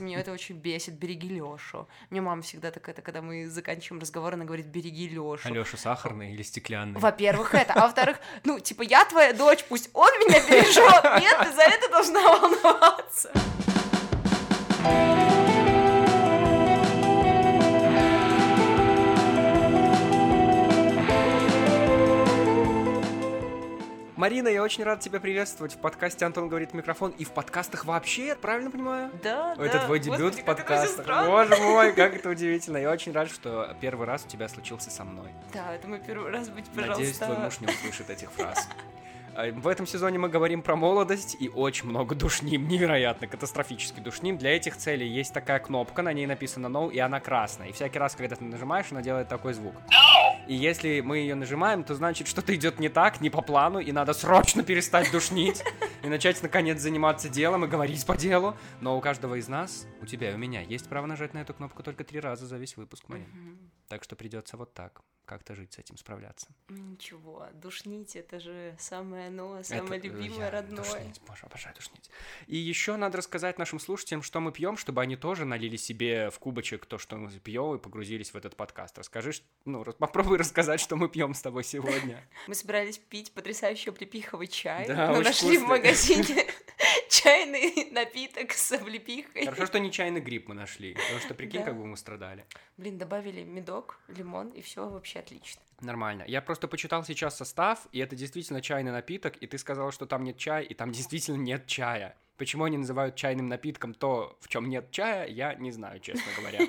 Меня это очень бесит. Береги Лёшу. Мне мама всегда такая, это, когда мы заканчиваем разговор, она говорит, береги Лёшу. А Лёша сахарный или стеклянный? Во-первых, это. А во-вторых, ну, типа, я твоя дочь, пусть он меня бережет. Нет, ты за это должна волноваться. Марина, я очень рад тебя приветствовать в подкасте «Антон говорит в микрофон» и в подкастах вообще, я правильно понимаю? Да, да. Это твой дебют Господи, в подкастах. Боже мой, как это удивительно. Я очень рад, что первый раз у тебя случился со мной. Да, это мой первый раз быть, Надеюсь, твой пожалуйста. муж не услышит этих фраз. А, В этом сезоне мы говорим про молодость и очень много душним, невероятно, катастрофически душним. Для этих целей есть такая кнопка, на ней написано no, и она красная. И всякий раз, когда ты нажимаешь, она делает такой звук. И если мы ее нажимаем, то значит, что-то идет не так, не по плану, и надо срочно перестать душнить и начать, наконец, заниматься делом и говорить по делу. Но у каждого из нас, у тебя и у меня, есть право нажать на эту кнопку только три раза за весь выпуск, Марин. Так что придется вот так, как-то жить с этим, справляться. Ничего, душнить это же самое оно, Это, самое э, любимое, я родное. Душнить, боже, обожаю душнить. И еще надо рассказать нашим слушателям, что мы пьем, чтобы они тоже налили себе в кубочек то, что мы пьем, и погрузились в этот подкаст. Расскажи, ну, попробуй рассказать, что мы пьем с тобой сегодня. Мы собирались пить потрясающий облепиховый чай, Да, но нашли в вкусный. магазине чайный напиток с облепихой. Хорошо, что не чайный гриб мы нашли, потому что, прикинь, Да. как бы мы страдали. Блин, добавили медок, лимон, и все вообще отлично. Нормально. Я просто почитал сейчас состав, и это действительно чайный напиток, и ты сказал, что там нет чая, и там действительно нет чая. Почему они называют чайным напитком то, в чем нет чая, я не знаю, честно говоря.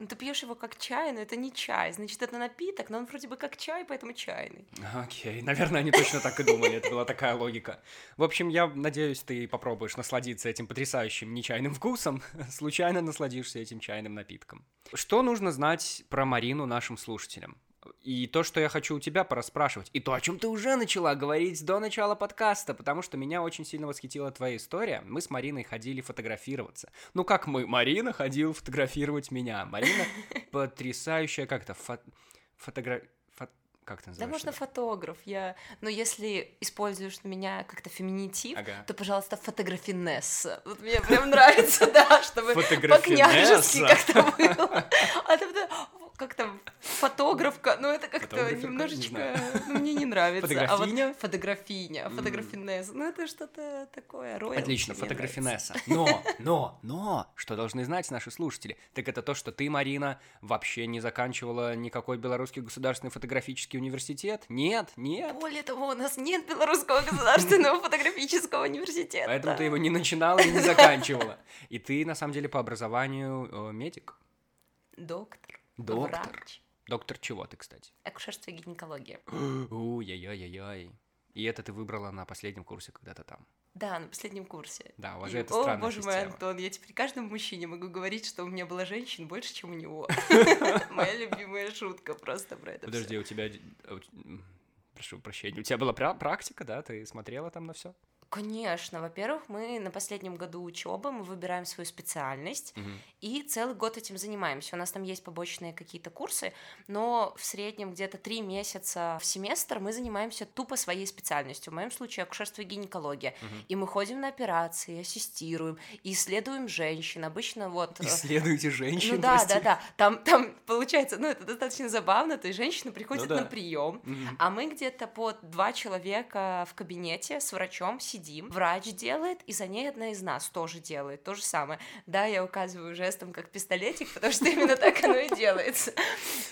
Ну, ты пьешь его как чай, но это не чай. Значит, это напиток, но он вроде бы как чай, поэтому чайный. Окей, наверное, они точно так и думали, это была такая логика. В общем, я надеюсь, ты попробуешь насладиться этим потрясающим нечаянным вкусом, случайно насладишься этим чайным напитком. Что нужно знать про Марину нашим слушателям? И то, что я хочу у тебя пораспрашивать, и то, о чем ты уже начала говорить до начала подкаста, потому что меня очень сильно восхитила твоя история. Мы с Мариной ходили фотографироваться. Ну, как мы? Марина ходила фотографировать меня. Марина потрясающая, как то фо... фотогра... Как это Да называется? можно фотограф. Я... Но если используешь на меня как-то феминитив, Ага. то, пожалуйста, фотографинесса. Вот мне прям нравится, да, чтобы по-княжески как-то было. А там как там фотографка, ну это как-то Фотограферка? Не немножечко, ну, мне не нравится. А вот Фотографиня? фотографиня, фотографинесса, ну это что-то такое, роялти Отлично, фотографинесса. Но, но, но, что должны знать наши слушатели, так это то, что ты, Марина, вообще не заканчивала никакой белорусский государственный фотографический университет. Нет, нет. Более того, у нас нет Белорусского государственного фотографического университета. Поэтому ты его не начинала и не заканчивала. И ты, на самом деле, по образованию э, медик. Доктор. Доктор. Врач. Доктор чего ты, кстати? Акушерство и гинекология. Уй-яй-яй-яй. И это ты выбрала на последнем курсе когда-то там. Да, на последнем курсе. Да, у вас И, это О, боже мой, система. Антон, я теперь каждому мужчине могу говорить, что у меня было женщин больше, чем у него. Моя любимая шутка просто про это Подожди, у тебя... а Прошу прощения. У тебя была пра- практика, да? Ты смотрела там на все? Конечно, во-первых, мы на последнем году учебы мы выбираем свою специальность и целый год этим занимаемся. У нас там есть побочные какие-то курсы, но в среднем где-то три месяца в семестр мы занимаемся тупо своей специальностью. В моем случае акушерство и гинекология. И мы ходим на операции, ассистируем, и исследуем женщин. Обычно вот... э, Исследуете женщин, Ну да, прости. да, да. Там, там получается, ну это достаточно забавно. То есть женщина приходит Ну да. на прием, Мгм. а мы где-то по два человека в кабинете с врачом сидим. Врач делает, и за ней одна из нас тоже делает то же самое. Да, я указываю жестом как пистолетик, потому что именно так оно и делается.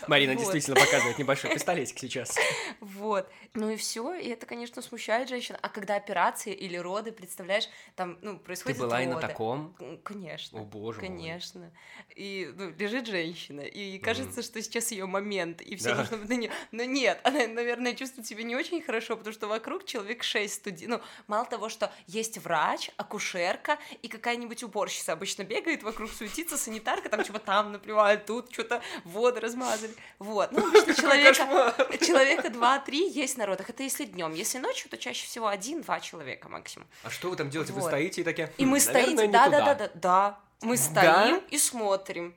Марина Вот. действительно показывает небольшой пистолетик сейчас. Вот. Ну и все, и это, конечно, смущает женщин. А когда операции или роды, представляешь, там, ну, Ты происходят была и на роды. таком? Конечно. О, боже мой. Конечно. И ну, лежит женщина, и кажется, что сейчас ее момент, и все Да. быть на нее. Но нет, она, наверное, чувствует себя не очень хорошо, потому что вокруг человек шесть студентов. Ну, мало того, что есть врач, акушерка и какая-нибудь уборщица обычно бегает вокруг, суетится, санитарка, там чего там наплевают, тут что-то воды размазали. Вот. Ну, обычно человека, человека два-три есть на родах. Это если днем. Если ночью, то чаще всего один-два человека максимум. А что вы там делаете? Вы стоите и такие... И «Хм, мы наверное, стоим, не да, туда». да, да, да, да. Мы стоим и смотрим.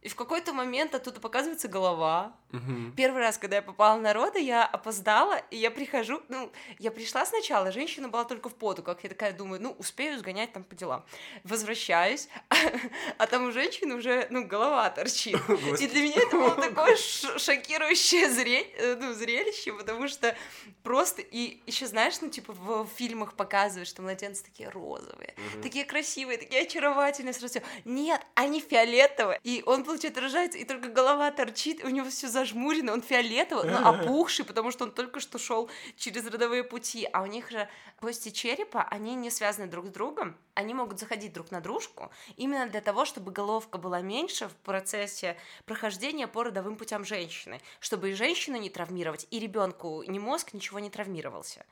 И в какой-то момент оттуда показывается голова. Мгм. Первый раз, когда я попала на роды, я опоздала, и я прихожу, ну, я пришла сначала, женщина была только в поту, как я такая думаю, ну, успею сгонять там по делам. Возвращаюсь, а там у женщины уже, ну, голова торчит. И для меня это было такое шокирующее зре- э, ну, зрелище, потому что просто, и еще знаешь, ну, типа в фильмах показывают, что младенцы такие розовые, такие красивые, такие очаровательные, сразу. Нет, они фиолетовые, и он, получается, рожается, и только голова торчит, у него все зажмурено, он фиолетовый, но опухший, потому что он только что шел через родовые пути, а у них же кости черепа, они не связаны друг с другом, они могут заходить друг на дружку, именно для того, чтобы головка была меньше в процессе прохождения по родовым путям женщины, чтобы и женщину не травмировать, и ребенку ни мозг, ничего не травмировался.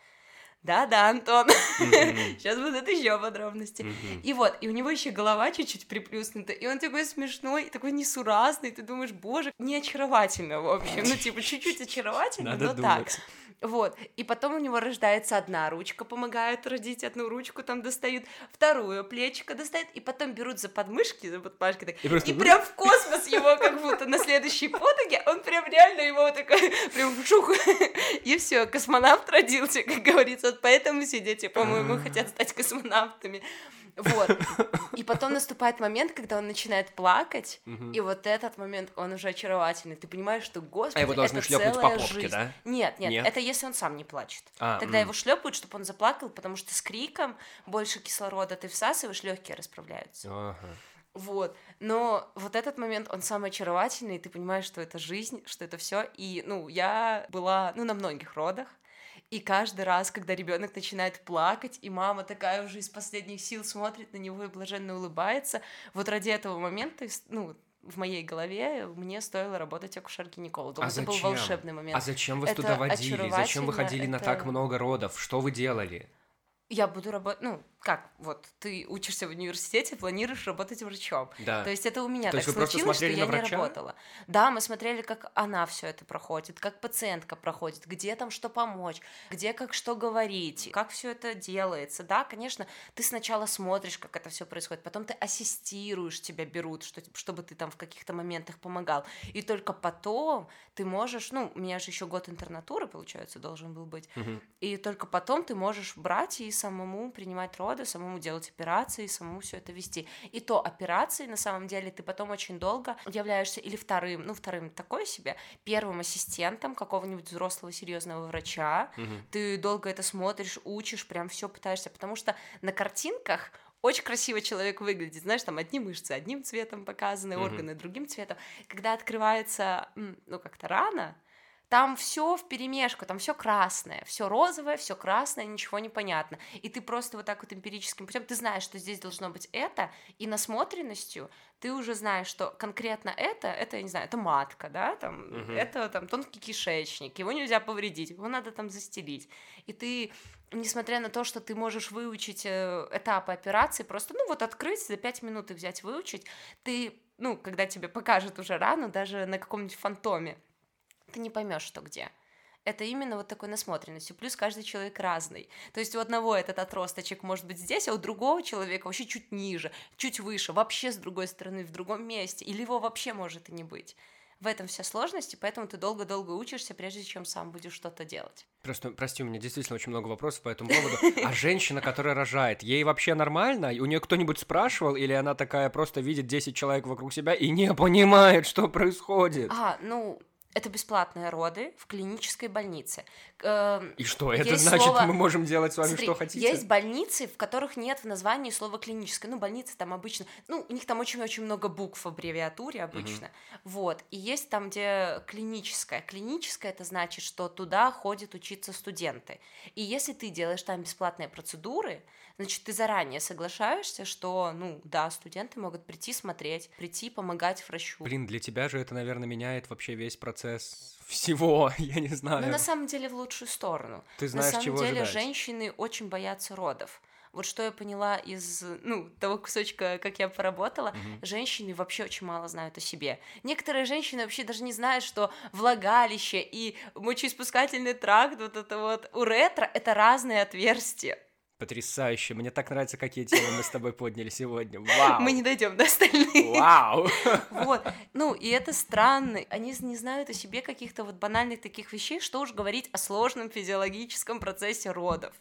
Да-да, Антон. Сейчас будут еще подробности. И вот, и у него еще голова чуть-чуть приплюснута, и он такой смешной, такой несуразный, ты думаешь, боже, не очаровательно, в общем, ну, типа, чуть-чуть очаровательно, Надо но думать. так. Вот, и потом у него рождается одна ручка, помогают родить, одну ручку там достают, вторую плечико достают, и потом берут за подмышки, за подпашки, так, И просто и прям в космос его как будто на следующей потоге, он прям реально его такой, прям шух, и все, космонавт родился, как говорится, вот поэтому все дети, по-моему, хотят стать космонавтами. Вот. И потом наступает момент, когда он начинает плакать, и вот этот момент, он уже очаровательный. Ты понимаешь, что, господи, А его должны это шлепнуть по целая попке, жизнь. да? Нет, нет, Нет? это если он сам не плачет. А, Тогда м. его шлепают, чтобы он заплакал, потому что с криком больше кислорода ты всасываешь, легкие расправляются. Ага. Вот. Но вот этот момент, он самый очаровательный, и ты понимаешь, что это жизнь, что это все. И, ну, я была, ну, на многих родах. И каждый раз, когда ребенок начинает плакать, и мама такая уже из последних сил смотрит на него и блаженно улыбается, вот ради этого момента, ну, в моей голове мне стоило работать акушер-гинекологом. А это был зачем? волшебный момент. А зачем вас Это туда водили? Зачем вы ходили на так это- много родов? Что вы делали? Я буду работать, ну, как, вот, ты учишься в университете, планируешь работать врачом. Да. То есть это у меня То так случилось, что я не работала. Да, мы смотрели, как она все это проходит, как пациентка проходит, где там что помочь, где как что говорить, как все это делается. Да, конечно, ты сначала смотришь, как это все происходит, потом ты ассистируешь, тебя берут, что, чтобы ты там в каких-то моментах помогал. И только потом ты можешь, ну, у меня же еще год интернатуры, получается, должен был быть. Мгм. И только потом ты можешь брать и самому принимать роды, самому делать операции, самому все это вести. И то операции, на самом деле, ты потом очень долго являешься или вторым, ну, вторым такой себе, первым ассистентом какого-нибудь взрослого серьезного врача. Мгм. Ты долго это смотришь, учишь, прям все пытаешься, потому что на картинках очень красиво человек выглядит, знаешь, там одни мышцы одним цветом показаны, Мгм. органы другим цветом. Когда открывается, ну, как-то рана, там все в перемешку, там все красное, все розовое, все красное, ничего не понятно. И ты просто вот так вот эмпирическим путем, ты знаешь, что здесь должно быть это, и насмотренностью ты уже знаешь, что конкретно это, это, я не знаю, это матка, да, там, Мгм. это там тонкий кишечник, его нельзя повредить, его надо там застелить. И ты, несмотря на то, что ты можешь выучить э, этапы операции, просто, ну вот открыть, за пять минут их взять, выучить, ты, ну, когда тебе покажут уже рану, даже на каком-нибудь фантоме, ты не поймешь, что где. Это именно вот такой насмотренностью. Плюс каждый человек разный. То есть у одного этот отросточек может быть здесь, а у другого человека вообще чуть ниже, чуть выше, вообще с другой стороны, в другом месте. Или его вообще может и не быть. В этом вся сложность, и поэтому ты долго-долго учишься, прежде чем сам будешь что-то делать. Просто, прости, у меня действительно очень много вопросов по этому поводу. А женщина, которая рожает, ей вообще нормально? У нее кто-нибудь спрашивал, или она такая просто видит 10 человек вокруг себя и не понимает, что происходит? А, ну, это бесплатные роды в клинической больнице. Эм, И что, это есть значит, слово- мы можем делать с вами Смотри, что хотите? Есть больницы, в которых нет в названии слова клиническое. Ну, больницы там обычно, ну, у них там очень-очень много букв в аббревиатуре обычно. Вот. И есть там, где клиническое. Клиническое это значит, что туда ходят учиться студенты. И если ты делаешь там бесплатные процедуры, значит, ты заранее соглашаешься, что, ну, да, студенты могут прийти смотреть, прийти помогать врачу. Блин, для тебя же это, наверное, меняет вообще весь процесс всего, я не знаю. Но Ну, на самом деле в лучшую сторону. Ты знаешь, На самом деле ожидать. женщины очень боятся родов. Вот что я поняла из, ну, того кусочка, как я поработала, женщины вообще очень мало знают о себе. Некоторые женщины вообще даже не знают, что влагалище и мочеиспускательный тракт, вот это вот уретра, это разные отверстия. Потрясающе. Мне так нравится, какие темы мы с тобой подняли сегодня. Вау. Мы не дойдем до остальных. Вау. Вот. Ну, и это странно. Они не знают о себе каких-то вот банальных таких вещей, что уж говорить о сложном физиологическом процессе родов.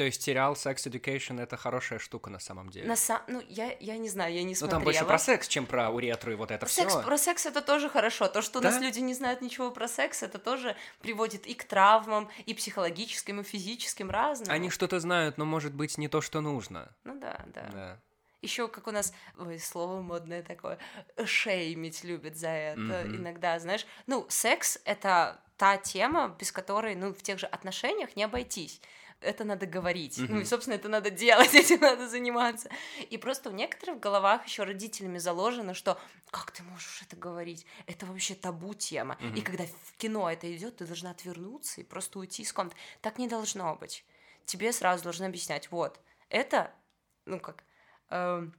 То есть сериал Sex Education это хорошая штука на самом деле. На сам... Ну, я, я не знаю, я не Ну смотрела. там больше про секс, чем про уретру и вот это Секс, все. про секс это тоже хорошо. То, что у Да? нас люди не знают ничего про секс, это тоже приводит и к травмам, и психологическим, и физическим разным. Они что-то знают, но может быть не то, что нужно. Ну да, да. Да. Еще как у нас, ой, слово модное такое, шеймить любят за это Мгм. иногда, знаешь. Ну, секс — это та тема, без которой, ну, в тех же отношениях не обойтись. Это надо говорить. Ну и, собственно, это надо делать, этим надо заниматься. И просто в некоторых головах еще родителями заложено, что как ты можешь это говорить? Это вообще табу тема. И Мгм. когда в кино это идет, ты должна отвернуться и просто уйти из комнаты. Так не должно быть. Тебе сразу должны объяснять, вот, это, ну как, эм,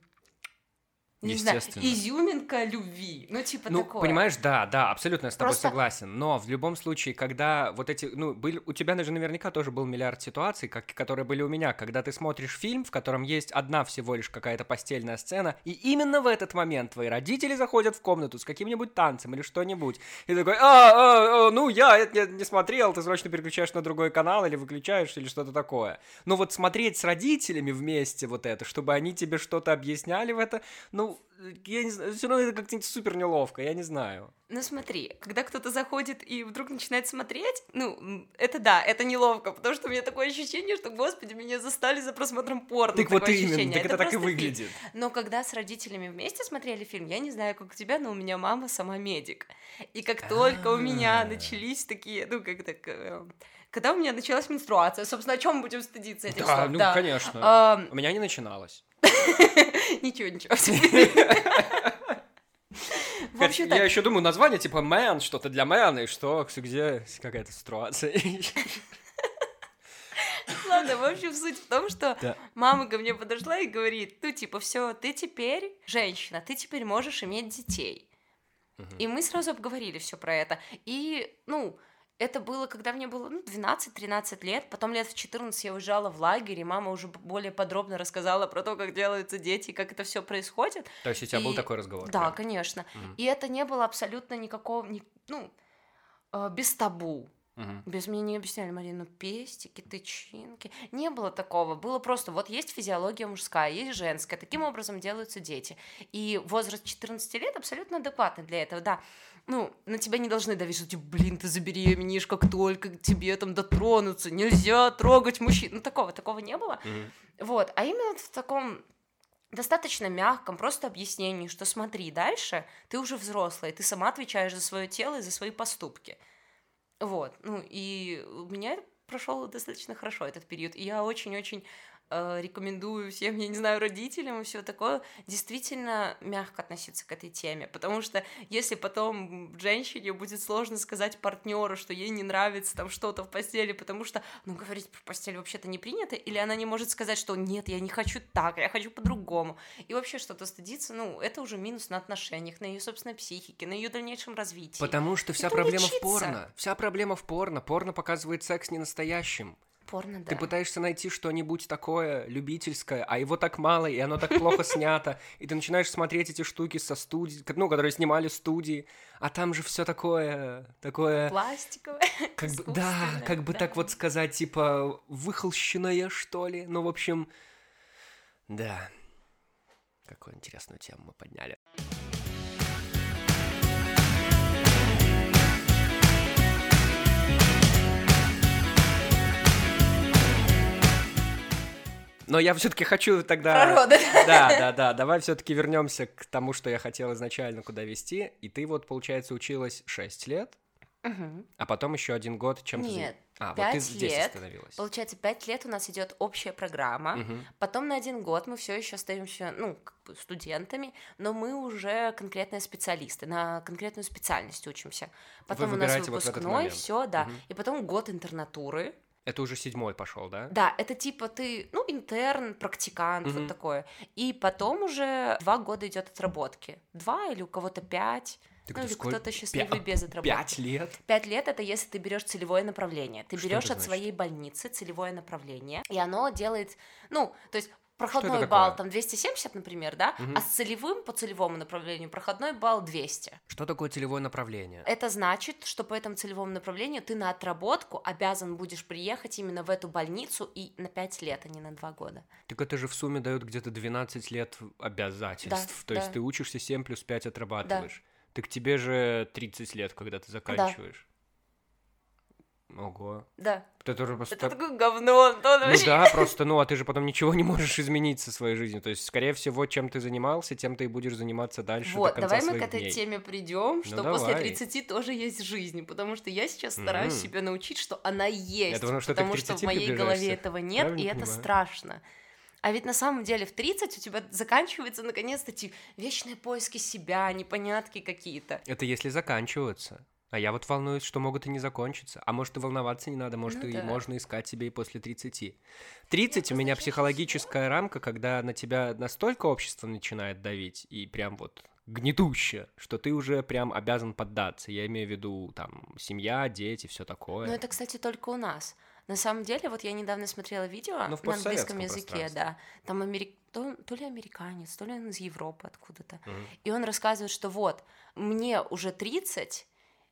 не знаю, изюминка любви. Ну, типа Ну, такое. понимаешь, да, да, абсолютно я с тобой Просто- согласен. Но в любом случае, когда вот эти, ну, были, у тебя даже наверняка тоже был миллиард ситуаций, как, которые были у меня, когда ты смотришь фильм, в котором есть одна всего лишь какая-то постельная сцена, и именно в этот момент твои родители заходят в комнату с каким-нибудь танцем или что-нибудь, и такой, а, а, а, ну, я это не, не смотрел, ты срочно переключаешь на другой канал или выключаешь или что-то такое. Но вот смотреть с родителями вместе вот это, чтобы они тебе что-то объясняли в это, ну, я не знаю, все равно это как-то супер неловко, я не знаю. Ну, смотри, когда кто-то заходит и вдруг начинает смотреть, ну, это да, это неловко, потому что у меня такое ощущение, что, господи, меня застали за просмотром порно. Так вот такое именно, ощущение. так это так и просто фильм. выглядит. Но когда с родителями вместе смотрели фильм, я не знаю, как у тебя, но у меня мама сама медик. И как только у меня А. начались такие, ну, как так... э, Когда у меня началась менструация, собственно, о чем мы будем стыдиться этих Да, слов? ну, Да. конечно. У меня не начиналось. Ничего, ничего. В общем, я еще думаю, название типа man, что-то для man, и что, где какая-то ситуация. ладно, в общем, суть в том, что Да. мама ко мне подошла и говорит, ну, типа, все, ты теперь женщина, ты теперь можешь иметь детей. Мгм. И мы сразу обговорили все про это. И, ну, это было, когда мне было ну, 12-13 лет, потом лет в 14 я уезжала в лагерь, и мама уже более подробно рассказала про то, как делаются дети, как это все происходит. То есть у тебя был И- такой разговор? Да, прям? конечно. Мгм. И это не было абсолютно никакого, ни- ну, э, без табу. Мгм. Без меня не объясняли, Марина, пестики, тычинки. Не было такого. Было просто, вот есть физиология мужская, есть женская. Таким образом делаются дети. И возраст 14 лет абсолютно адекватный для этого, да. Ну, на тебя не должны давить, что типа, блин, ты забеременеешь, как только к тебе там дотронутся, нельзя трогать мужчин. Ну, такого, такого не было. Мгм. Вот, а именно в таком достаточно мягком просто объяснении, что смотри, дальше ты уже взрослая, ты сама отвечаешь за свое тело и за свои поступки. Вот, ну и у меня прошел достаточно хорошо этот период, и я очень-очень рекомендую всем, я не знаю, родителям и все такое, действительно мягко относиться к этой теме, потому что если потом женщине будет сложно сказать партнеру, что ей не нравится там что-то в постели, потому что, ну, говорить про постель вообще-то не принято, или она не может сказать, что нет, я не хочу так, я хочу по-другому, и вообще что-то стыдиться, ну, это уже минус на отношениях, на ее собственной психике, на ее дальнейшем развитии. Потому что вся Это проблема в учиться. порно. Вся проблема в порно. Порно показывает секс не настоящим. Порно, да. Ты пытаешься найти что-нибудь такое любительское, а его так мало, и оно так плохо снято, и ты начинаешь смотреть эти штуки со студии, ну, которые снимали студии, а там же все такое, такое, Пластиковое. как бы, да, как бы да. так вот сказать, типа, выхолщенное, что ли, ну, в общем, да, какую интересную тему мы подняли. Но я все-таки хочу тогда... Про роды. Да, да, да. Давай все-таки вернемся к тому, что я хотел изначально куда вести. И ты вот, получается, училась 6 лет, Мгм. а потом еще один год чем-то... Нет, А, вот ты здесь лет. остановилась. Получается, пять лет у нас идет общая программа. Мгм. Потом на один год мы все еще остаемся, ну, как бы студентами, но мы уже конкретные специалисты, на конкретную специальность учимся. Потом у нас вот выпускной, момент. все, да. Мгм. И потом год интернатуры. Это уже седьмой пошел, да? Да, это типа ты, ну, интерн, практикант, Мгм. вот такое. И потом уже два года идет отработки. Два или у кого-то пять. Так ну, или кто-то счастливый Пя- без отработки. Пять лет? Пять лет это если ты берешь целевое направление. Ты берешь от значит? своей больницы целевое направление, и оно делает, ну, то есть проходной балл там 270, например, да, Мгм. а с целевым по целевому направлению проходной балл 200. Что такое целевое направление? Это значит, что по этому целевому направлению ты на отработку обязан будешь приехать именно в эту больницу и на 5 лет, а не на 2 года. Так это же в сумме дает где-то 12 лет обязательств. То есть да. ты учишься 7 плюс 5 отрабатываешь. Так тебе же 30 лет, когда ты заканчиваешь. Ого. Да. Это же просто... Это такое говно, Антон, Ну да, просто, ну, а ты же потом ничего не можешь изменить со своей жизнью. То есть, скорее всего, чем ты занимался, тем ты и будешь заниматься дальше Вот, давай мы к этой дней. теме придем, что после давай. 30 тоже есть жизнь, потому что я сейчас стараюсь Мгм. себя научить, что она есть, потому что потому что в 30 моей голове этого нет, Правильно и это понимаю? страшно. А ведь на самом деле в 30 у тебя заканчиваются наконец-то эти вечные поиски себя, непонятки какие-то. Это если заканчиваются. А я вот волнуюсь, что могут и не закончиться. А может, и волноваться не надо, может, Ну и да. можно искать себе и после 30. 30 у меня психологическая рамка, когда на тебя настолько общество начинает давить, и прям вот гнетуще, что ты уже прям обязан поддаться. Я имею в виду, там, семья, дети, все такое. Но это, кстати, только у нас. На самом деле, вот я недавно смотрела видео Ну, на английском языке, да. Там америк... то, то ли американец, то ли он из Европы откуда-то. Мгм. И он рассказывает, что вот, мне уже 30,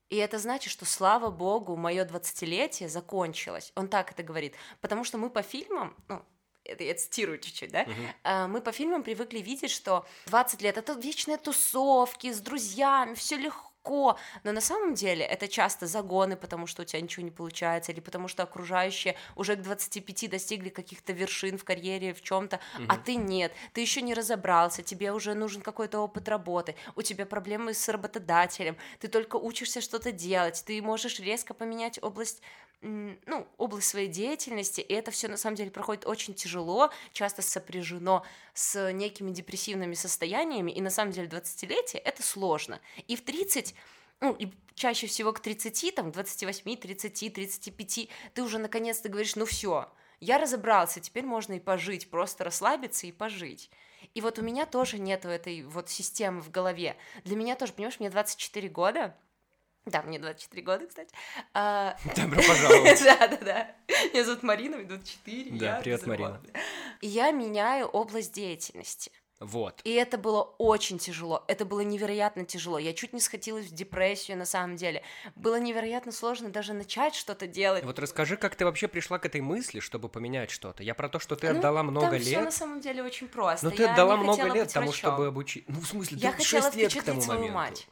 и это значит, что, слава богу, мое 20-летие закончилось. Он так это говорит. Потому что мы по фильмам, ну, это я цитирую чуть-чуть, да, а, мы по фильмам привыкли видеть, что 20 лет это вечные тусовки с друзьями, все легко. Но на самом деле это часто загоны, потому что у тебя ничего не получается, или потому что окружающие уже к 25 достигли каких-то вершин в карьере, в чем-то, а ты нет, ты еще не разобрался, тебе уже нужен какой-то опыт работы, у тебя проблемы с работодателем, ты только учишься что-то делать, ты можешь резко поменять область ну, область своей деятельности, и это все на самом деле проходит очень тяжело, часто сопряжено с некими депрессивными состояниями, и на самом деле 20-летие это сложно. И в 30 ну, и чаще всего к 30, там, к 28, 30, 35, ты уже наконец-то говоришь, ну все, я разобрался, теперь можно и пожить, просто расслабиться и пожить. И вот у меня тоже нету этой вот системы в голове. Для меня тоже, понимаешь, мне 24 года, да, мне 24 года, кстати. А, Добро пожаловать. Да, да, да. Меня зовут Марина, мне 24. Да, я привет. И я меняю область деятельности. Вот. И это было очень тяжело, это было невероятно тяжело. Я чуть не схватилась в депрессию на самом деле. Было невероятно сложно даже начать что-то делать. Вот расскажи, как ты вообще пришла к этой мысли, чтобы поменять что-то. Я про то, что ты Ну, отдала много Там все на лет. самом деле очень просто. Но ты Я отдала много лет тому, чтобы обучить. Ну, в смысле, Я ты хотела 6 лет к тому свою моменту. мать.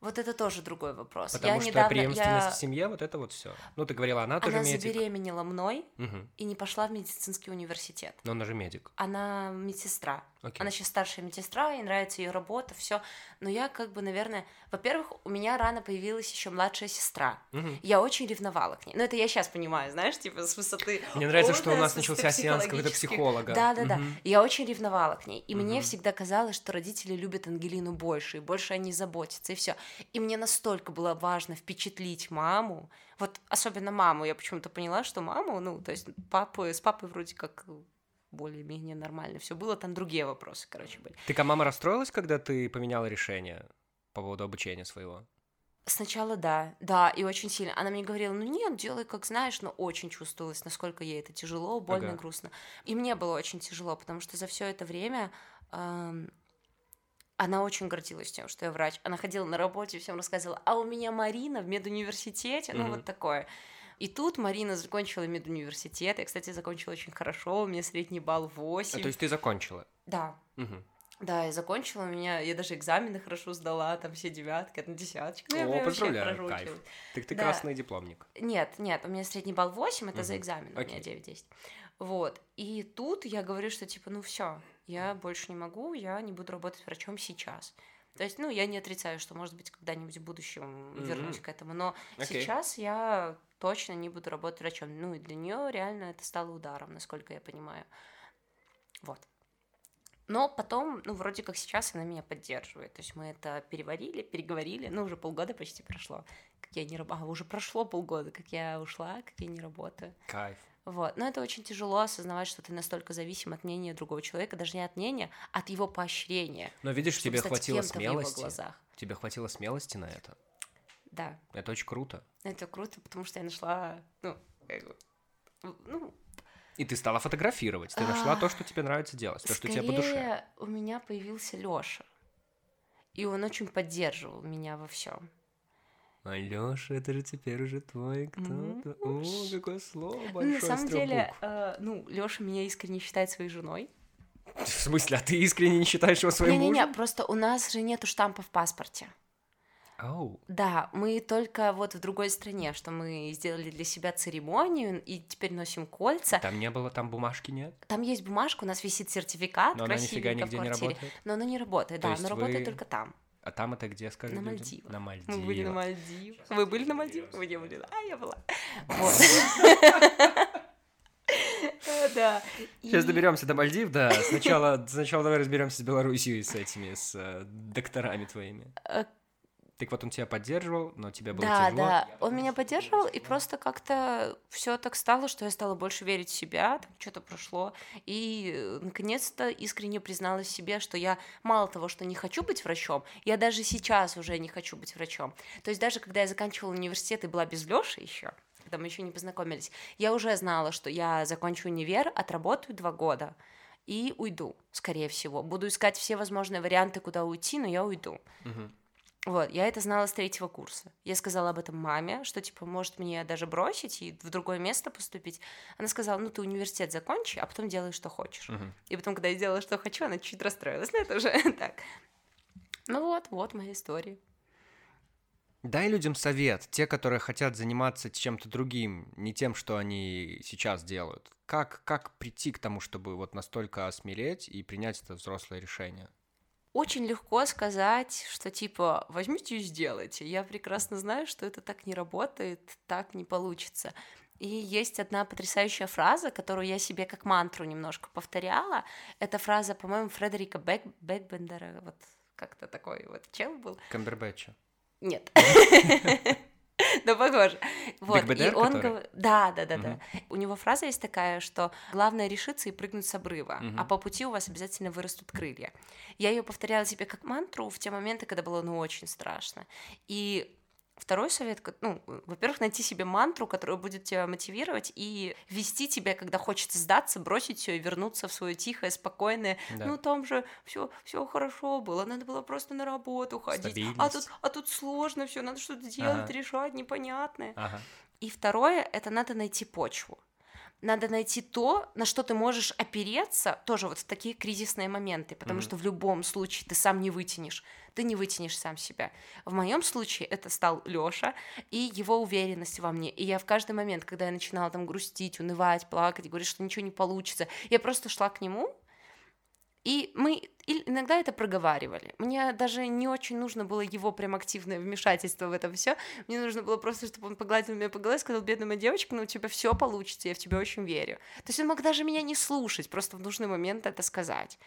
Вот это тоже другой вопрос. Потому я что недавно, преемственность я... в семье, вот это вот все. Ну, ты говорила, она тоже Она медик. забеременела мной Мгм. и не пошла в медицинский университет. Но она же медик. Она медсестра. Окей. Она сейчас старшая медсестра, ей нравится ее работа, все. Но я как бы, наверное, во-первых, у меня рано появилась еще младшая сестра. Мгм. Я очень ревновала к ней. Но это я сейчас понимаю, знаешь, типа с высоты. Мне нравится, что у нас начался сеанс какого-то психолога. Да, да, да. Я очень ревновала к ней. И мне всегда казалось, что родители любят Ангелину больше, и больше они заботятся, и все. И мне настолько было важно впечатлить маму. Вот особенно маму. Я почему-то поняла, что маму, ну, то есть папу, с папой вроде как более-менее нормально все было, там другие вопросы, короче, были. Ты, а мама расстроилась, когда ты поменяла решение по поводу обучения своего? Сначала да, да, и очень сильно. Она мне говорила, ну нет, делай как знаешь, но очень чувствовалось, насколько ей это тяжело, больно, Ага. грустно. И мне было очень тяжело, потому что за все это время эм, она очень гордилась тем, что я врач. Она ходила на работе, всем рассказывала, а у меня Марина в медуниверситете, ну Мгм. вот такое. И тут Марина закончила медуниверситет. Я, кстати, закончила очень хорошо, у меня средний балл 8. А, то есть ты закончила? Да, Мгм. да, я закончила, у меня, я даже экзамены хорошо сдала, там все девятки, одна десяточка. Ну, я О, прям вообще поздравляю, кайф. Так ты Да. красный дипломник. Нет, нет, у меня средний балл 8, это за Мгм. экзамен, у меня Окей. 9-10. Вот. И тут я говорю, что типа, ну все, я больше не могу, я не буду работать врачом сейчас. То есть, ну, я не отрицаю, что, может быть, когда-нибудь в будущем вернусь Мгм. к этому, но Окей. сейчас я точно не буду работать врачом. Ну, и для нее реально это стало ударом, насколько я понимаю. Вот. Но потом, ну, вроде как сейчас она меня поддерживает. То есть мы это переварили, переговорили, ну, уже полгода почти прошло. как я не работаю. А, уже прошло полгода, как я ушла, как я не работаю. Кайф. Вот. Но это очень тяжело осознавать, что ты настолько зависим от мнения другого человека, даже не от мнения, а от его поощрения. Но видишь, чтобы тебе хватило смелости. глазах. Тебе хватило смелости на это. Да, Это очень круто. это круто, потому что я нашла, ну, бы, ну, И ты стала фотографировать. Ты нашла А, то, что тебе нравится делать, то, что тебе по душе. скорее у меня появился Лёша. И он очень поддерживал меня во всем. Алёша, это же теперь уже твой кто-то. О, какое слово Ну, большое на самом деле, э, ну, Лёша меня искренне считает своей женой. В смысле, а ты искренне не считаешь его своим Не-не-не, мужем? просто у нас же нету штампа в паспорте. Ау. Да, мы только вот в другой стране, что мы сделали для себя церемонию и теперь носим кольца. Там не было, там бумажки нет, Там есть бумажка, у нас висит сертификат но она нифига красивенько в нигде не работает. Но она не работает, То да, она работает вы только там. А там это где, скажи На? Мальдивах. На Мы были на Мальдивах. Мальдивах. Вы были на Мальдивах? Вы не были? А, я была. Вот. Э, Да. Сейчас доберемся до Мальдив, да. Сначала, сначала давай разберемся с Белоруссией, с этими, с э, докторами твоими. Так вот он тебя поддерживал, но тебе было Да, тяжело. да, он меня поддерживал, и просто как-то все так стало, что я стала больше верить в себя, там что-то прошло, и э, наконец-то искренне призналась себе, что я мало того, что не хочу быть врачом, я даже сейчас уже не хочу быть врачом. То есть даже когда я заканчивала университет и была без Лёши еще, когда мы еще не познакомились, я уже знала, что я закончу универ, отработаю два года и уйду, скорее всего. Буду искать все возможные варианты, куда уйти, но я уйду. Мгм. Вот, я это знала с третьего курса. Я сказала об этом маме, что, типа, может мне даже бросить и в другое место поступить. Она сказала, ну, ты университет закончи, а потом делай, что хочешь. Мгм. И потом, когда я делала, что хочу, она чуть расстроилась. Но это уже так. Ну вот, вот моя история. Дай людям совет, те, которые хотят заниматься чем-то другим, не тем, что они сейчас делают. Как, как прийти к тому, чтобы вот настолько осмелеть и принять это взрослое решение? Очень легко сказать, что типа возьмите и сделайте. Я прекрасно знаю, что это так не работает, так не получится. И есть одна потрясающая фраза, которую я себе как мантру немножко повторяла. Это фраза, по-моему, Фредерика Бек... Бекбендера. Вот как-то такой вот чел был. Камбербэтча. Нет. Да, похоже. Вот, Биг и он который? Да, да, да, Мгм. да. У него фраза есть такая, что главное решиться и прыгнуть с обрыва, Мгм. а по пути у вас обязательно вырастут крылья. Я ее повторяла себе как мантру в те моменты, когда было ну очень страшно. И Второй совет, ну, во-первых, найти себе мантру, которая будет тебя мотивировать и вести тебя, когда хочется сдаться, бросить все и вернуться в свое тихое, спокойное. Да. Ну там же все, все хорошо было, надо было просто на работу ходить. А тут, а тут сложно все, надо что-то делать, Ага. решать, непонятное. Ага. И второе, это надо найти почву. Надо найти то, на что ты можешь опереться, тоже вот в такие кризисные моменты, потому Мгм. что в любом случае ты сам не вытянешь, ты не вытянешь сам себя. В моем случае это стал Лёша и его уверенность во мне. И я в каждый момент, когда я начинала там грустить, унывать, плакать, говорить, что ничего не получится, я просто шла к нему, и мы и иногда это проговаривали. Мне даже не очень нужно было его прям активное вмешательство в это все. Мне нужно было просто, чтобы он погладил меня по голове и сказал, бедная моя девочка, ну у тебя все получится, я в тебя очень верю. То есть он мог даже меня не слушать, просто в нужный момент это сказать.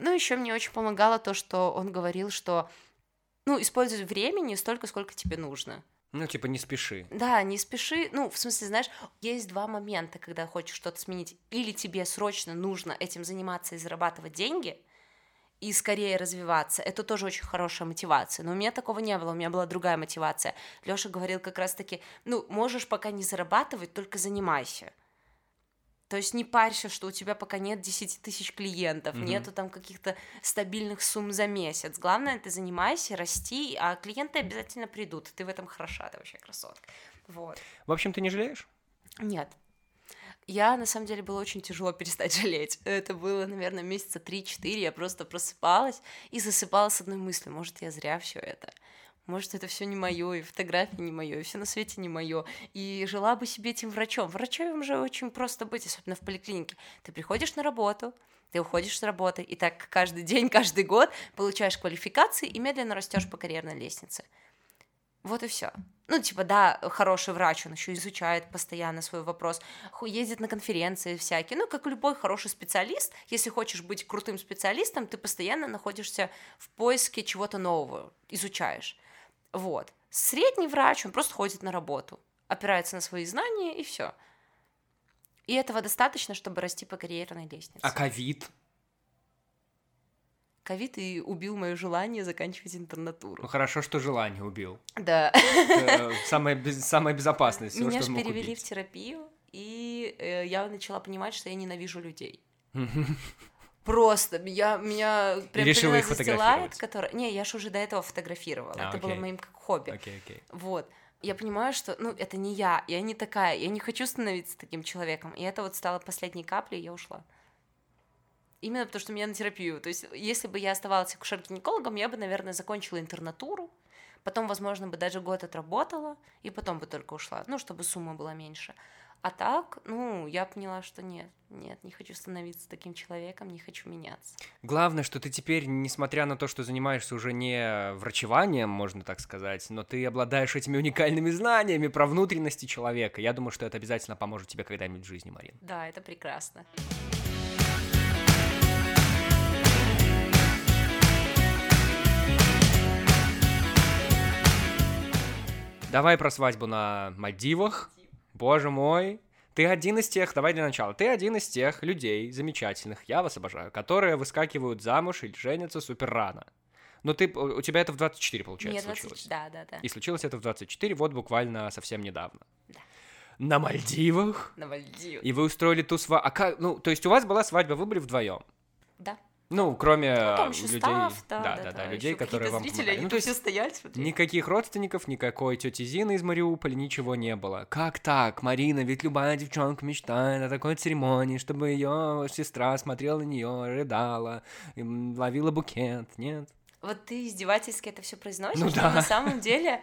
Ну, еще мне очень помогало то, что он говорил, что ну, используй времени столько, сколько тебе нужно. Ну, типа, не спеши. Да, не спеши. Ну, в смысле, знаешь, есть два момента, когда хочешь что-то сменить. Или тебе срочно нужно этим заниматься и зарабатывать деньги, и скорее развиваться. Это тоже очень хорошая мотивация. Но у меня такого не было, у меня была другая мотивация. Лёша говорил как раз-таки, ну, можешь пока не зарабатывать, только занимайся. То есть не парься, что у тебя пока нет 10 тысяч клиентов, Мгм. нету там каких-то стабильных сумм за месяц. Главное, ты занимайся, расти, а клиенты обязательно придут. Ты в этом хороша, ты вообще красотка. Вот. В общем, ты не жалеешь? Нет. Я, на самом деле, было очень тяжело перестать жалеть. Это было, наверное, месяца 3-4. Я просто просыпалась и засыпала с одной мыслью. Может, я зря все это. Может, это все не мое, и фотографии не мое, и все на свете не мое. И жила бы себе этим врачом. Врачом же очень просто быть, особенно в поликлинике. Ты приходишь на работу, ты уходишь с работы, и так каждый день, каждый год получаешь квалификации и медленно растешь по карьерной лестнице. Вот и все. Ну, типа, да, хороший врач, он еще изучает постоянно свой вопрос, ездит на конференции всякие. Ну, как любой хороший специалист, если хочешь быть крутым специалистом, ты постоянно находишься в поиске чего-то нового, изучаешь. Вот. Средний врач, он просто ходит на работу, опирается на свои знания и все. И этого достаточно, чтобы расти по карьерной лестнице. А ковид? Ковид и убил мое желание заканчивать интернатуру. Ну хорошо, что желание убил. Да. Это самое, самое безопасное. всего, Меня же перевели убить. в терапию, и э, я начала понимать, что я ненавижу людей. Просто меня, меня прям решила их застилает, которая... Не, я же уже до этого фотографировала. А, это было окей. моим как хобби. Окей, окей. Вот. Я понимаю, что, ну, это не я, я не такая, я не хочу становиться таким человеком. И это вот стало последней каплей, и я ушла. Именно потому, что меня на терапию. То есть, если бы я оставалась акушер-гинекологом, я бы, наверное, закончила интернатуру, потом, возможно, бы даже год отработала, и потом бы только ушла, ну, чтобы сумма была меньше. А так, ну, я поняла, что нет, нет, не хочу становиться таким человеком, не хочу меняться. Главное, что ты теперь, несмотря на то, что занимаешься уже не врачеванием, можно так сказать, но ты обладаешь этими уникальными знаниями про внутренности человека. Я думаю, что это обязательно поможет тебе когда-нибудь в жизни, Марин. Да, это прекрасно. Давай про свадьбу на Мальдивах. Боже мой. Ты один из тех, давай для начала, ты один из тех людей замечательных, я вас обожаю, которые выскакивают замуж или женятся супер рано. Но ты, у тебя это в 24, получается, Нет, 20 случилось. да, да, да. И случилось это в 24, вот буквально совсем недавно. Да. На Мальдивах? На Мальдивах. И вы устроили ту свадьбу. А как, ну, то есть у вас была свадьба, вы были вдвоем? Да. Ну, кроме Ну, там а, еще людей. став, да, да, да, да, да, людей, которые вам зрители, помогали. Ну, то есть все стояли, смотрели. Никаких родственников, никакой тети Зины из Мариуполя, ничего не было. Как так, Марина? Ведь любая девчонка мечтает о такой церемонии, чтобы ее сестра смотрела на нее, рыдала, ловила букет, нет? Вот ты издевательски это все произносишь, Ну но да. на самом деле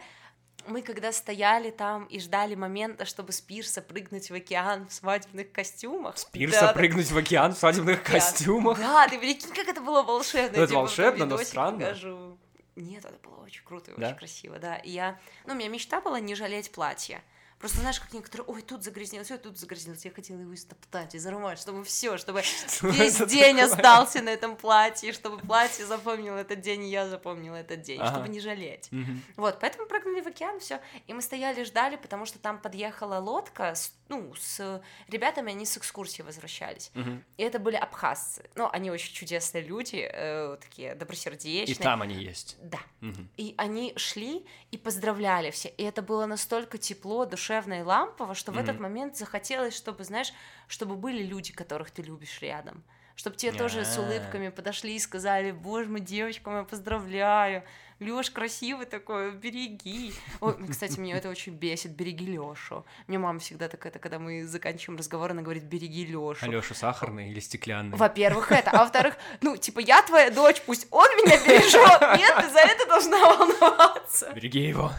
мы когда стояли там и ждали момента, чтобы с пирса прыгнуть в океан в свадебных костюмах. Пирса да, прыгнуть в океан в свадебных да, костюмах. Да, ты прикинь, как это было волшебно. Ну, это волшебно, но странно. покажу. Нет, это было очень круто и Да? очень красиво, да. И я, ну, у меня мечта была не жалеть платье. Просто знаешь, как некоторые, ой, тут загрязнилось, ой, тут загрязнилось. Я хотела его истоптать, изорвать, чтобы все, чтобы весь день такое? остался на этом платье, чтобы платье запомнило этот день, и я запомнила этот день, Ага. чтобы не жалеть. Вот, поэтому прыгнули в океан, все. И мы стояли, ждали, потому что там подъехала лодка, с, ну, с ребятами, они с экскурсии возвращались. Мгм. И это были абхазцы. Ну, они очень чудесные люди, э, такие добросердечные. И там они есть. Да. Мгм. И они шли и поздравляли все. И это было настолько тепло, душевно и лампово, что в этот момент захотелось, чтобы, знаешь, чтобы были люди, которых ты любишь рядом. Чтобы тебе тоже с А. улыбками подошли и сказали, боже мой, девочка моя, поздравляю. Лёш красивый такой, береги. Ой, кстати, меня это очень бесит, береги Лёшу. Мне мама всегда такая, когда мы заканчиваем разговор, она говорит, береги Лёшу. Алёша сахарный или стеклянный? Во-первых, это. А во-вторых, ну, типа, я твоя дочь, пусть он меня бережет. Нет, ты за это должна волноваться. Береги его.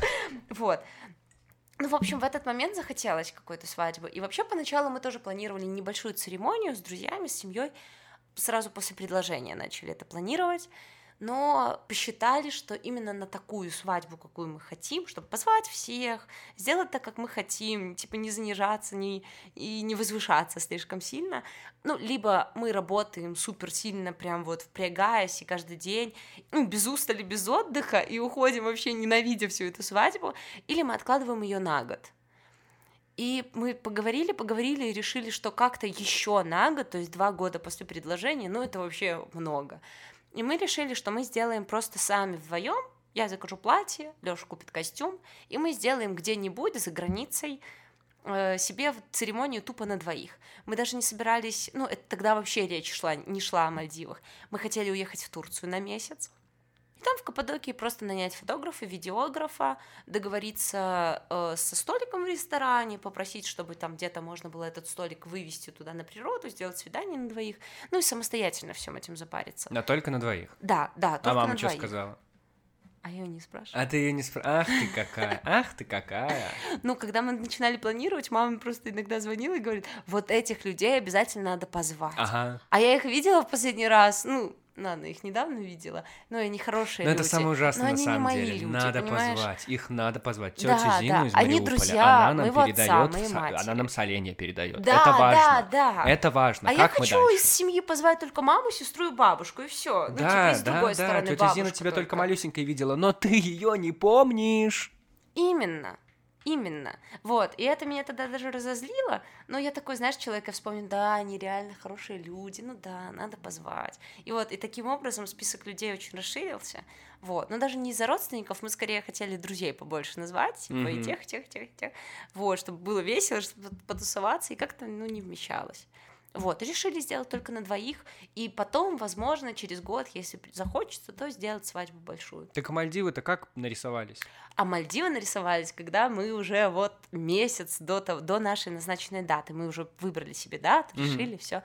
Вот. Ну, в общем, в этот момент захотелось какой-то свадьбы. И вообще, поначалу мы тоже планировали небольшую церемонию с друзьями, с семьей. Сразу после предложения начали это планировать. Но посчитали, что именно на такую свадьбу, какую мы хотим, чтобы позвать всех, сделать так, как мы хотим, типа не занижаться не, и не возвышаться слишком сильно. Ну, либо мы работаем супер сильно, прям вот впрягаясь и каждый день, ну, без устали, без отдыха, и уходим вообще ненавидя всю эту свадьбу, или мы откладываем ее на год. И мы поговорили, поговорили и решили, что как-то еще на год, то есть два года после предложения, ну это вообще много. И мы решили, что мы сделаем просто сами вдвоем. Я закажу платье, Леша купит костюм, и мы сделаем где-нибудь за границей э, себе церемонию тупо на двоих. Мы даже не собирались, ну, это тогда вообще речь шла, не шла о Мальдивах. Мы хотели уехать в Турцию на месяц. И там в Каппадокии просто нанять фотографа, видеографа, договориться э, со столиком в ресторане, попросить, чтобы там где-то можно было этот столик вывести туда на природу, сделать свидание на двоих, ну и самостоятельно всем этим запариться. Но только на двоих. Да, да, только А мама на что двоих. сказала? А я не спрашиваю. А ты ее не спрашиваешь? Ах ты какая, ах ты какая. Ну, когда мы начинали планировать, мама просто иногда звонила и говорит, вот этих людей обязательно надо позвать. Ага. А я их видела в последний раз, ну, ладно, их недавно видела, но они хорошие Но люди. это самое ужасное но на самом деле. люди, надо понимаешь? позвать. Их надо позвать. Тетю Да, Зину да. из Они Мариуполя. друзья она нам отца, передает, матери. она нам соленья передает. Да, это важно. да, да. Это важно. А как я хочу дальше? из семьи позвать только маму, сестру и бабушку, и все. ну, да, типа, и с да, другой да, стороны тетя Зина тебя только только. малюсенькой видела, но ты ее не помнишь. Именно. Именно. Вот. И это меня тогда даже разозлило. Но я такой, знаешь, человека вспомнил, да, они реально хорошие люди, ну да, надо позвать. И вот, и таким образом список людей очень расширился. Вот. Но даже не из-за родственников, мы скорее хотели друзей побольше назвать, типа, mm-hmm. и тех, тех, тех, тех. Вот, чтобы было весело, чтобы потусоваться, и как-то, ну, не вмещалось. Вот, решили сделать только на двоих, и потом, возможно, через год, если захочется, то сделать свадьбу большую. Так Мальдивы-то как нарисовались? А Мальдивы нарисовались, когда мы уже вот месяц до, того, до нашей назначенной даты, мы уже выбрали себе дату, решили mm-hmm. все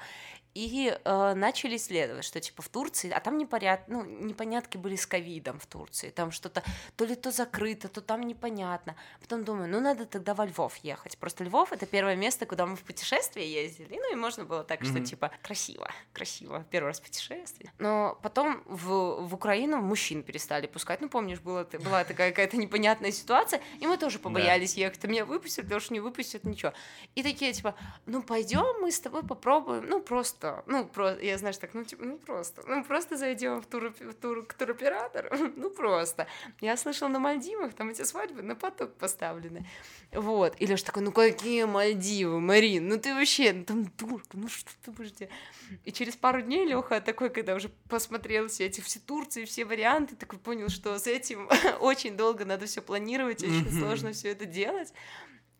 и э, начали исследовать, что типа в Турции, а там непоряд... ну, непонятки были с ковидом в Турции, там что-то то ли то закрыто, то там непонятно. Потом думаю, ну надо тогда во Львов ехать. Просто Львов это первое место, куда мы в путешествие ездили, ну и можно было так, mm-hmm. что типа красиво, красиво, первый раз путешествие. Но потом в, в Украину мужчин перестали пускать, ну помнишь, была, была такая какая-то непонятная ситуация, и мы тоже побоялись да. ехать, меня выпустят, потому что не выпустят ничего. И такие типа, ну пойдем мы с тобой попробуем, ну просто что? Ну, просто, я, знаешь, так, ну, типа, ну, просто, ну, просто зайдем в тур, в тур, к туроператору, ну, просто. Я слышала, на Мальдивах там эти свадьбы на поток поставлены, вот. И Лёша такой, ну, какие Мальдивы, Марин, ну, ты вообще, ну, там турка, ну, что ты будешь делать? И через пару дней Лёха такой, когда уже посмотрел все эти все Турции, все варианты, такой понял, что с этим очень долго надо все планировать, очень сложно все это делать.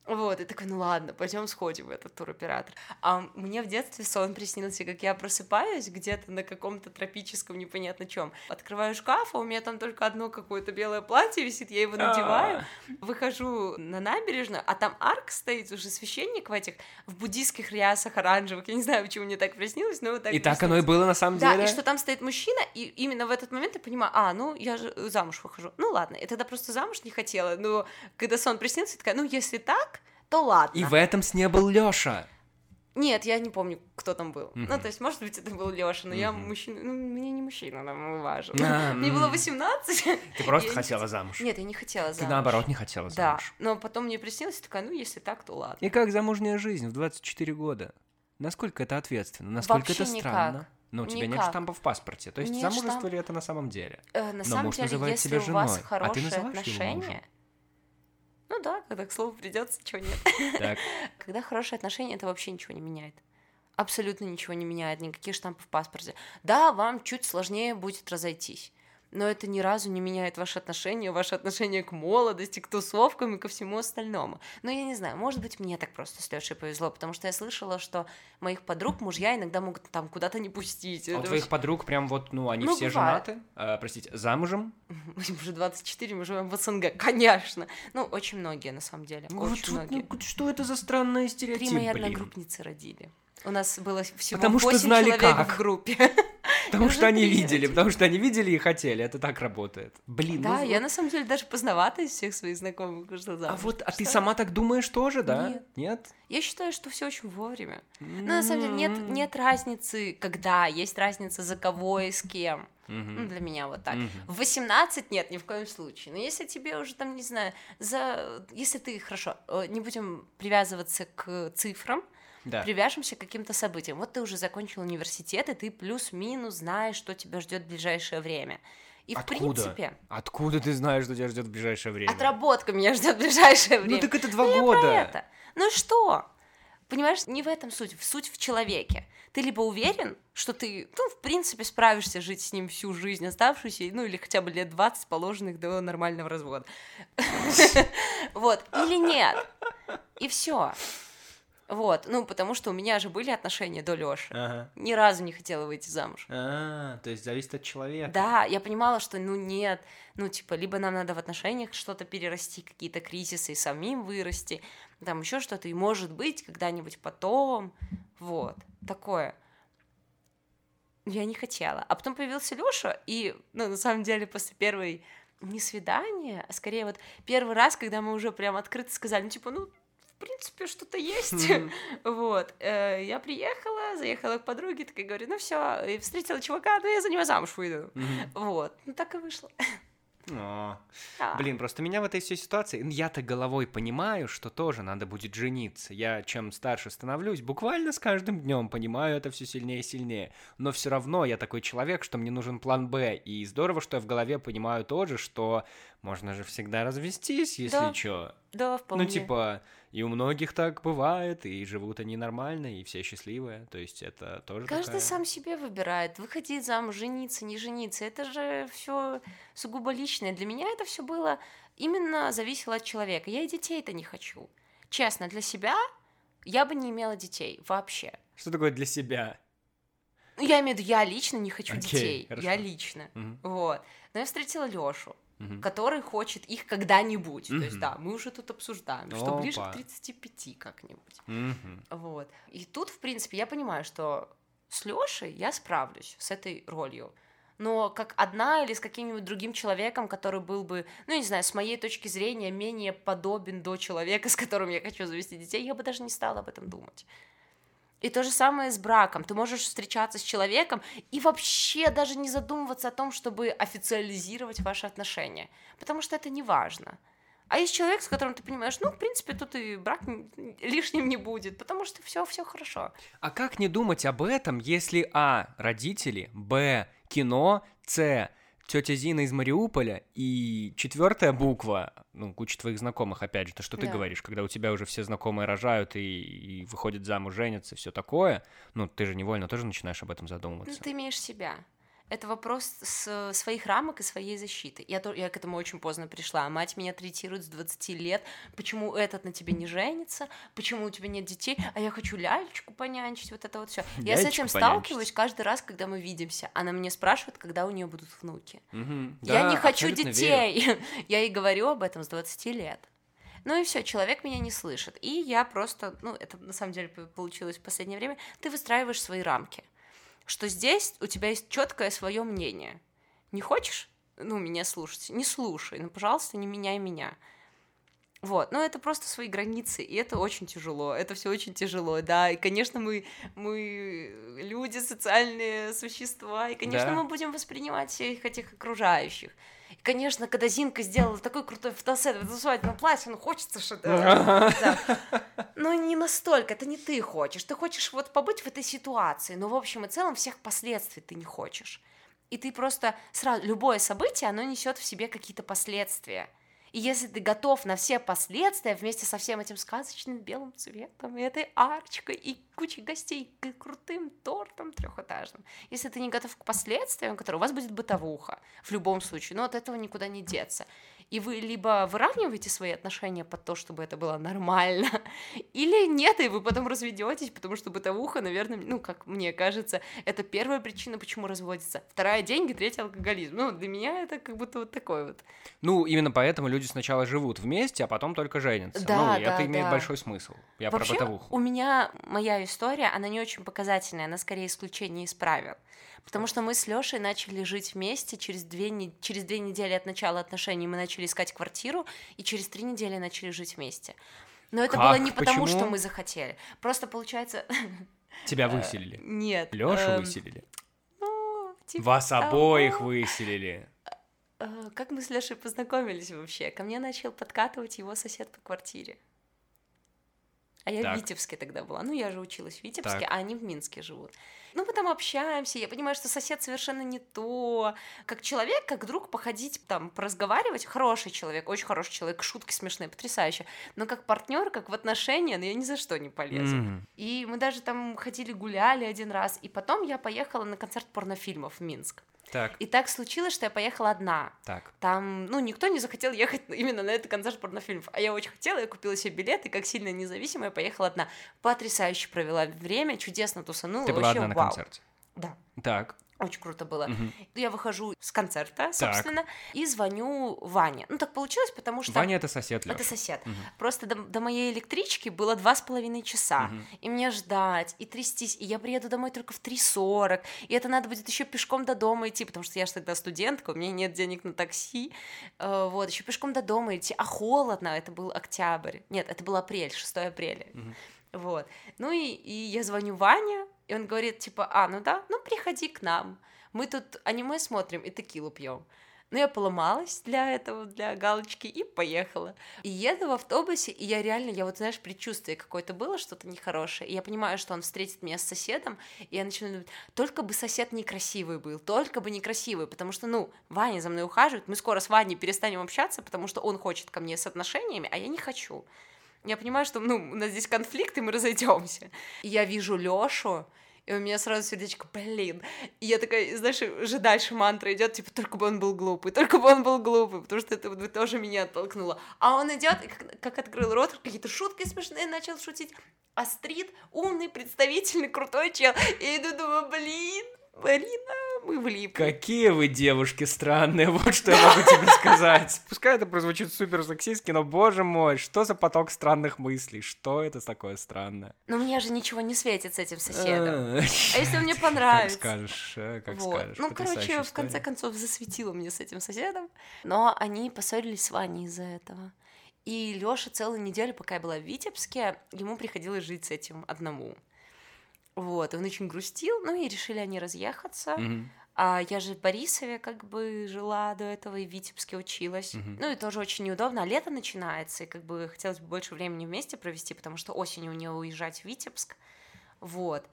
Вот, и такой, ну ладно, пойдем сходим в этот туроператор. А мне в детстве сон приснился, как я просыпаюсь где-то на каком-то тропическом непонятно чем. Открываю шкаф, а у меня там только одно какое-то белое платье висит, я его надеваю, выхожу на набережную, а там арк стоит уже священник в этих, в буддийских рясах оранжевых, я не знаю, почему мне так приснилось, но вот так И так оно и было на самом деле? Да, и что там стоит мужчина, и именно в этот момент я понимаю, а, ну, я же замуж выхожу. Ну ладно, я тогда просто замуж не хотела, но когда сон приснился, я такая, ну, если так, то ладно. И в этом сне был Лёша. Нет, я не помню, кто там был. Mm-hmm. Ну, то есть, может быть, это был Лёша, но mm-hmm. я мужчина. Ну, мне не мужчина там важен. Mm-hmm. Мне было 18. Ты просто хотела замуж. Нет, я не хотела замуж. Ты наоборот не хотела замуж. Да. Но потом мне приснилось, такая, ну, если так, то ладно. И как замужняя жизнь в 24 года? Насколько это ответственно? Насколько Вообще это странно? Никак. Ну, у тебя никак. нет штампа в паспорте. То есть нет замужество штамп... ли это на самом деле? Э, на Но самом муж деле, называет если себя женой, у вас хорошие а ты называешь отношения, его мужем? Ну да, когда к слову придется, чего нет. Так. Когда хорошие отношения, это вообще ничего не меняет. Абсолютно ничего не меняет, никаких штампов в паспорте. Да, вам чуть сложнее будет разойтись но это ни разу не меняет ваши отношения, ваше отношение к молодости, к тусовкам и ко всему остальному. Но я не знаю, может быть, мне так просто с Лешей повезло, потому что я слышала, что моих подруг мужья иногда могут там куда-то не пустить. А у твоих вообще... подруг прям вот, ну, они ну, все бывает. женаты? А, простите, замужем? Мы уже 24, мы живем в СНГ, конечно. Ну, очень многие, на самом деле, вот, очень вот, многие. Ну, что это за странные стереотипы, Три мои одногруппницы родили. У нас было всего Потому 8 что знали человек как. в группе. Потому что они видели, потому что они видели и хотели, это так работает. Блин, Да, ну, я на самом деле даже поздновато из всех своих знакомых вышла замуж. А вот, а ты сама так думаешь тоже, да? Нет. Я считаю, что все очень вовремя. Но на самом деле нет, нет разницы, когда, есть разница за кого и с кем. Ну, для меня вот так. В 18 нет, ни в коем случае. Но если тебе уже там, не знаю, за... Если ты, хорошо, э, не будем привязываться к цифрам, да. привяжемся к каким-то событиям. Вот ты уже закончил университет, и ты плюс-минус знаешь, что тебя ждет в ближайшее время. И Откуда? в принципе... Откуда ты знаешь, что тебя ждет в ближайшее время? Отработка меня ждет в ближайшее ну время. Ну так это два ну, года. это. Ну что? Понимаешь, не в этом суть, суть в человеке. Ты либо уверен, что ты, ну, в принципе, справишься жить с ним всю жизнь оставшуюся, ну, или хотя бы лет 20 положенных до нормального развода. Вот, или нет. И все. Вот, ну, потому что у меня же были отношения до Лёши. Ага. Ни разу не хотела выйти замуж. А, то есть зависит от человека. Да, я понимала, что, ну, нет, ну, типа, либо нам надо в отношениях что-то перерасти, какие-то кризисы и самим вырасти, там еще что-то, и может быть когда-нибудь потом, вот, такое. Я не хотела. А потом появился Лёша, и, ну, на самом деле, после первой не свидания, а скорее вот первый раз, когда мы уже прям открыто сказали, ну, типа, ну, принципе, что-то есть. Вот. Э, я приехала, заехала к подруге, такая говорю, ну все, и встретила чувака, ну я за него замуж выйду. Вот. Ну так и вышло. О, Да. Блин, просто меня в этой всей ситуации... Я-то головой понимаю, что тоже надо будет жениться. Я чем старше становлюсь, буквально с каждым днем понимаю это все сильнее и сильнее. Но все равно я такой человек, что мне нужен план Б. И здорово, что я в голове понимаю тоже, что можно же всегда развестись, если Да. чё. Да, вполне. Ну, типа, и у многих так бывает, и живут они нормально, и все счастливые. То есть это тоже Каждый такая- сам себе выбирает, выходить замуж, жениться, не жениться. Это же все сугубо личное. Для меня это все было именно зависело от человека. Я и детей-то не хочу. Честно, для себя я бы не имела детей вообще. Что такое для себя? Ну, Я имею в виду, я лично не хочу Окей, детей. хорошо. Я лично. Мгм, Вот. Но я встретила Лёшу, мгм. который хочет их когда-нибудь. То есть, да, мы уже тут обсуждаем, что ближе к 35 как-нибудь. Мгм. Вот. И тут, в принципе, я понимаю, что с Лешей я справлюсь с этой ролью. Но как одна или с каким-нибудь другим человеком, который был бы, ну, не знаю, с моей точки зрения, менее подобен до человека, с которым я хочу завести детей, я бы даже не стала об этом думать. И то же самое с браком. Ты можешь встречаться с человеком и вообще даже не задумываться о том, чтобы официализировать ваши отношения. Потому что это не важно. А есть человек, с которым ты понимаешь, ну, в принципе, тут и брак лишним не будет, потому что все, все хорошо. А как не думать об этом, если А. Родители, Б. Кино, С. Тетя Зина из Мариуполя и четвертая буква, ну, куча твоих знакомых, опять же, то, что ты Да. говоришь, когда у тебя уже все знакомые рожают и, и выходят замуж, женятся, все такое, ну, ты же невольно тоже начинаешь об этом Ну, задумываться. ты имеешь себя. Это вопрос с своих рамок и своей защиты. Я, я к этому очень поздно пришла. Мать меня третирует с 20 лет. Почему этот на тебе не женится? Почему у тебя нет детей? А я хочу лялечку понянчить. Вот это вот все. Я с этим понянчить. сталкиваюсь каждый раз, когда мы видимся. Она мне спрашивает, когда у нее будут внуки. Мгм. я Да, не хочу абсолютно верю. детей. я ей говорю об этом с 20 лет. Ну и все, человек меня не слышит. И я просто, ну, это на самом деле получилось в последнее время, ты выстраиваешь свои рамки. Что здесь у тебя есть четкое свое мнение. Не хочешь, ну, меня слушать, не слушай, ну, пожалуйста, не меняй меня. Вот, но это просто свои границы, и это очень тяжело, это все очень тяжело, да, и, конечно, мы, мы люди, социальные существа, и, конечно, Да. мы будем воспринимать всех этих окружающих. И, конечно, когда Зинка сделала такой крутой фотосет в свадебном платье, ну, хочется что-то... да. Но не настолько, это не ты хочешь, ты хочешь вот побыть в этой ситуации, но, в общем и целом, всех последствий ты не хочешь. И ты просто сразу, любое событие, оно несет в себе какие-то последствия. И если ты готов на все последствия вместе со всем этим сказочным белым цветом, и этой арочкой, и кучей гостей, и крутым тортом трехэтажным, если ты не готов к последствиям, которые у вас будет бытовуха, в любом случае, но от этого никуда не деться. И вы либо выравниваете свои отношения под то, чтобы это было нормально, или нет, и вы потом разведетесь, потому что бытовуха, наверное, ну, как мне кажется, это первая причина, почему разводится. Вторая деньги, третья алкоголизм. Ну, для меня это как будто вот такой вот. Ну, именно поэтому люди сначала живут вместе, а потом только женятся. Да, ну, да, это имеет да. большой смысл. Я Вообще, про бытовуху. у меня моя история, она не очень показательная, она скорее исключение из правил. Потому что мы с Лешей начали жить вместе через две, не- через две недели от начала отношений мы начали искать квартиру, и через три недели начали жить вместе. Но это Как? было не потому, Почему? что мы захотели. Просто получается... Тебя выселили. Нет. Лёшу эм, выселили. ну, типа Вас обоих выселили. Э, Как мы с Лешей познакомились вообще? Ко мне начал подкатывать его сосед по квартире. А я Так. в Витебске тогда была. Ну, я же училась в Витебске, Так. а они в Минске живут. Ну, мы там общаемся, я понимаю, что сосед совершенно не то. Как человек, как друг, походить, там, поразговаривать. Хороший человек, очень хороший человек, шутки смешные, потрясающе. Но как партнер, как в отношения, ну, я ни за что не полезу. Мгм. И мы даже там ходили, гуляли один раз. И потом я поехала на концерт порнофильмов в Минск. Так, И так случилось, что я поехала одна. так. Там, ну, никто не захотел ехать именно на этот концерт порнофильмов. А я очень хотела, я купила себе билет, и как сильно независимая поехала одна. Потрясающе провела время, чудесно тусанула. Ты была вообще одна на вау. концерте. Да, Так. Очень круто было. мгм. Я выхожу с концерта, собственно, и звоню Ване. Ну, так получилось, потому что... Ваня это сосед Это Лёша. сосед. Мгм. Просто до, до моей электрички было два с половиной часа. Мгм. И мне ждать, и трястись, и я приеду домой только в 3.40, и это надо будет еще пешком до дома идти, потому что я же тогда студентка, у меня нет денег на такси, Э, вот, еще пешком до дома идти, а холодно, это был октябрь, нет, это был апрель, 6 апреля, Мгм. вот. Ну и, и я звоню Ване, и он говорит, типа, а, ну да, ну приходи к нам, мы тут аниме смотрим и текилу пьем. Ну, я поломалась для этого, для галочки, и поехала. И еду в автобусе, и я реально, я вот, знаешь, предчувствие какое-то было, что-то нехорошее, и я понимаю, что он встретит меня с соседом, и я начинаю думать, только бы сосед некрасивый был, только бы некрасивый, потому что, ну, Ваня за мной ухаживает, мы скоро с Ваней перестанем общаться, потому что он хочет ко мне с отношениями, а я не хочу. Я понимаю, что, ну, у нас здесь конфликт, и мы разойдемся. Я вижу Лёшу, и у меня сразу сердечко, блин. И я такая, знаешь, уже дальше мантра идет, типа, только бы он был глупый, только бы он был глупый, потому что это вот тоже меня оттолкнуло. А он идет, как, как открыл рот, какие-то шутки смешные начал шутить. Астрид умный, представительный, крутой чел. И я иду, думаю, блин, Марина, мы влипли. Какие вы девушки странные, вот что я могу тебе сказать. Пускай это прозвучит супер сексистски, но, боже мой, что за поток странных мыслей? Что это такое странное? Но мне же ничего не светит с этим соседом. А если мне понравится? Как скажешь, э, как скажешь. Ну, короче, в конце концов, засветило мне с этим соседом. Но они поссорились с Ваней из-за этого. И Лёша целую неделю, пока я была в Витебске, ему приходилось жить с этим одному. Вот, он очень грустил, ну и решили они разъехаться. Мгм. А я же в Борисове как бы жила до этого и в Витебске училась. Мгм. Ну и тоже очень неудобно. А лето начинается, и как бы хотелось бы больше времени вместе провести, потому что осенью у нее уезжать в Витебск. Вот.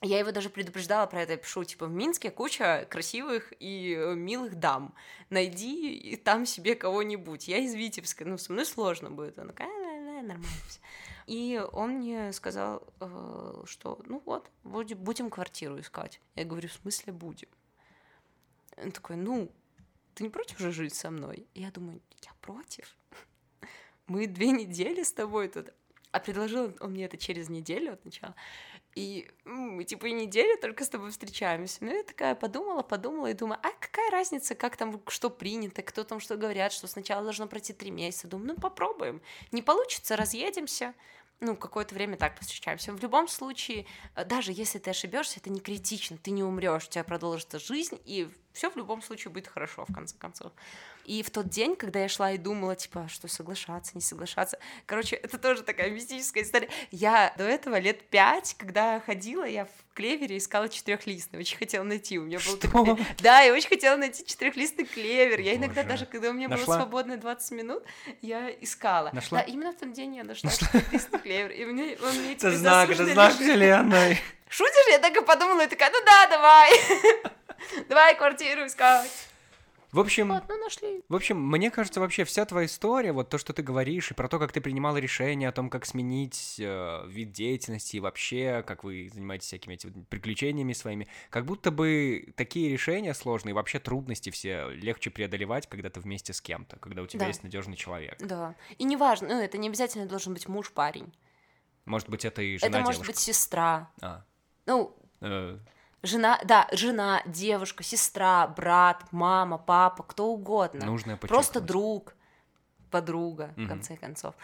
Я его даже предупреждала про это, я пишу, типа, в Минске куча красивых и э, милых дам. Найди и там себе кого-нибудь. Я из Витебска, ну, со мной сложно будет. Он такая, «А, нормально всё». И он мне сказал, э, что, ну вот, будем, квартиру искать. Я говорю, в смысле будем? Он такой, ну, ты не против же жить со мной? Я думаю, я против. Мы две недели с тобой тут. А предложил он мне это через неделю от начала. И мы типа и неделю только с тобой встречаемся. Ну, я такая подумала, подумала и думаю, а какая разница, как там, что принято, кто там что говорят, что сначала должно пройти три месяца. Думаю, ну, попробуем. Не получится, разъедемся. Ну, какое-то время так встречаемся. В любом случае, э, даже если ты ошибешься, это не критично, ты не умрешь, у тебя продолжится жизнь, и все в любом случае будет хорошо, в конце концов. И в тот день, когда я шла и думала, типа, а что соглашаться, не соглашаться, короче, это тоже такая мистическая история. Я до этого лет пять, когда ходила, я в клевере искала четырехлистный, очень хотела найти. У меня был такой... Да, я очень хотела найти четырехлистный клевер. Я иногда даже, когда у меня было Нашла? свободное 20 минут, я искала. Нашла? Да, именно в тот день я нашла четырехлистный клевер. И мне, он мне Это знак, это знак вселенной. Шутишь? Я так и подумала, и такая, ну да, давай. Давай квартиру искать. В общем, Вот, ну нашли. В общем, мне кажется, вообще вся твоя история, вот то, что ты говоришь, и про то, как ты принимала решение о том, как сменить э, вид деятельности, и вообще, как вы занимаетесь всякими этими приключениями своими, как будто бы такие решения сложные, вообще трудности все легче преодолевать, когда ты вместе с кем-то, когда у тебя Да. есть надежный человек. Да. И неважно, ну это не обязательно должен быть муж, парень. Может быть, это и жена это может девушка. быть сестра. А, Ну, э, жена, да, жена, девушка, сестра, брат, мама, папа, кто угодно. нужно Просто друг, подруга, в Мгм. конце концов.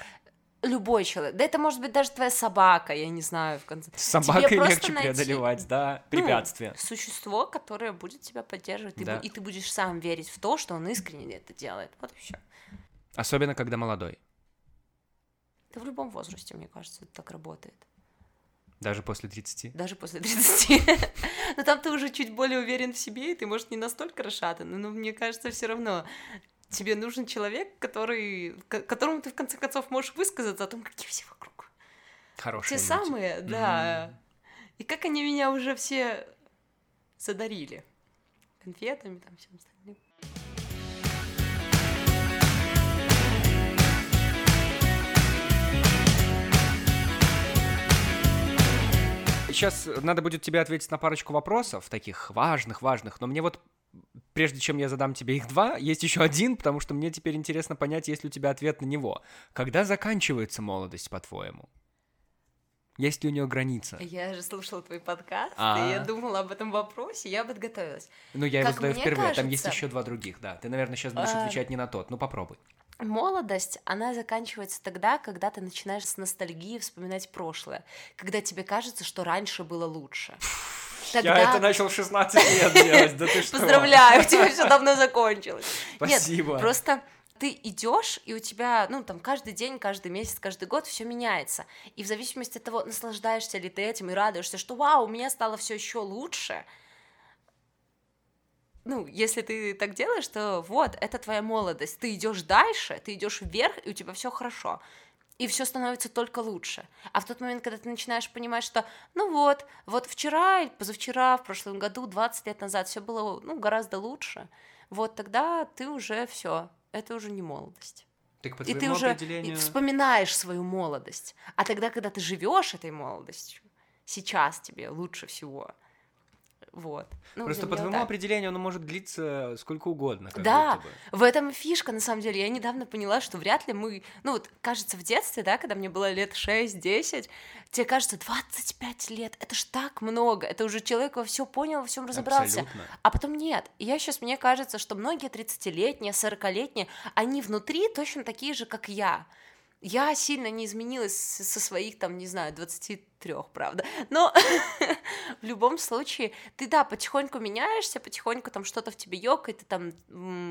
Любой человек. Да это может быть даже твоя собака, я не знаю, в конце. С собакой Тебе легче найти- преодолевать, да, Ну, препятствия. существо, которое будет тебя поддерживать, ты Да. бу- и ты будешь сам верить в то, что он искренне это делает. Вот и все. Особенно, когда молодой. Да в любом возрасте, мне кажется, это так работает. Даже после 30. Даже после 30. Но там ты уже чуть более уверен в себе, и ты, может, не настолько расшатан, но мне кажется, все равно тебе нужен человек, который, которому ты, в конце концов, можешь высказаться о том, какие все вокруг. Хорошие Те люди. самые, да. И как они меня уже все задарили. Конфетами, там, всем остальным. Сейчас надо будет тебе ответить на парочку вопросов, таких важных-важных, но мне вот, прежде чем я задам тебе их два, есть еще один, потому что мне теперь интересно понять, есть ли у тебя ответ на него. Когда заканчивается молодость, по-твоему? Есть ли у нее граница? Я же слушала твой подкаст, А. и я думала об этом вопросе, я подготовилась. Ну, я его Как задаю мне впервые, там есть кажется- еще два других, да. Ты, наверное, сейчас будешь А. отвечать не на тот. Ну, попробуй. Молодость, она заканчивается тогда, когда ты начинаешь с ностальгии вспоминать прошлое, когда тебе кажется, что раньше было лучше. Тогда... начал в 16 лет делать, да ты что? Поздравляю, у тебя все давно закончилось. Спасибо. Нет, просто ты идешь, и у тебя, ну, там, каждый день, каждый месяц, каждый год все меняется. И в зависимости от того, наслаждаешься ли ты этим и радуешься, что вау, у меня стало все еще лучше, ну, если ты так делаешь, то вот, это твоя молодость. Ты идешь дальше, ты идешь вверх, и у тебя все хорошо. И все становится только лучше. А в тот момент, когда ты начинаешь понимать, что, ну вот, вот вчера, позавчера, в прошлом году, 20 лет назад все было, ну, гораздо лучше, вот тогда ты уже все, это уже не молодость. Так по и ты уже определению... вспоминаешь свою молодость. А тогда, когда ты живешь этой молодостью, сейчас тебе лучше всего. Вот. Ну, Просто по твоему так. определению оно может длиться сколько угодно. Да, в этом фишка, на самом деле. Я недавно поняла, что вряд ли мы... Ну, вот, кажется, в детстве, да, когда мне было лет 6-10, тебе кажется, 25 лет, это ж так много. Это уже человек во все понял, во всем разобрался. Абсолютно. А потом нет. И я сейчас, мне кажется, что многие 30-летние, 40-летние, они внутри точно такие же, как я. Я сильно не изменилась со своих, там, не знаю, 23, правда. Но в любом случае, ты, да, потихоньку меняешься, потихоньку там что-то в тебе ёкает, ты там,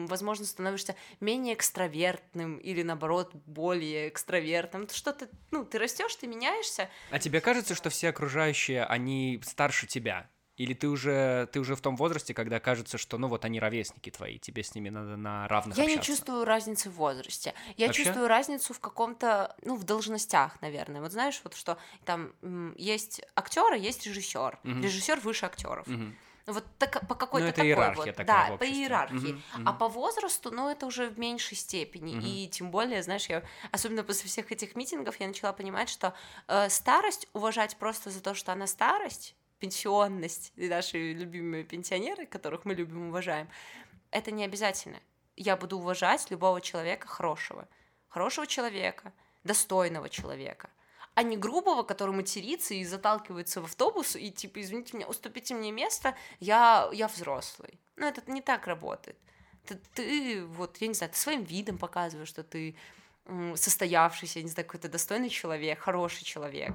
возможно, становишься менее экстравертным или, наоборот, более экстравертным. Что-то, ну, ты растешь, ты меняешься, А тебе кажется, что все окружающие, они старше тебя? Или ты уже, ты уже в том возрасте, когда кажется, что, ну, вот они ровесники твои, тебе с ними надо на равных Я не общаться? чувствую разницы в возрасте. Я Вообще? чувствую разницу в каком-то, ну, в должностях, наверное. Вот знаешь, вот что там есть актеры, есть режиссер. Мгм. Режиссер выше актеров. Мгм. Вот так, по какой-то Ну, это такой иерархия вот, такая да, по иерархии. Мгм, мгм. А по возрасту, ну, это уже в меньшей степени. Мгм. И тем более, знаешь, я, особенно после всех этих митингов, я начала понимать, что э, старость уважать просто за то, что она старость, пенсионность, и наши любимые пенсионеры, которых мы любим уважаем, это не обязательно. Я буду уважать любого человека хорошего. Хорошего человека, достойного человека. А не грубого, который матерится и заталкивается в автобус, и типа, извините меня, уступите мне место, я, я взрослый. Ну, это не так работает. Ты, ты, вот, я не знаю, ты своим видом показываешь, что ты состоявшийся, я не знаю, какой-то достойный человек, хороший человек.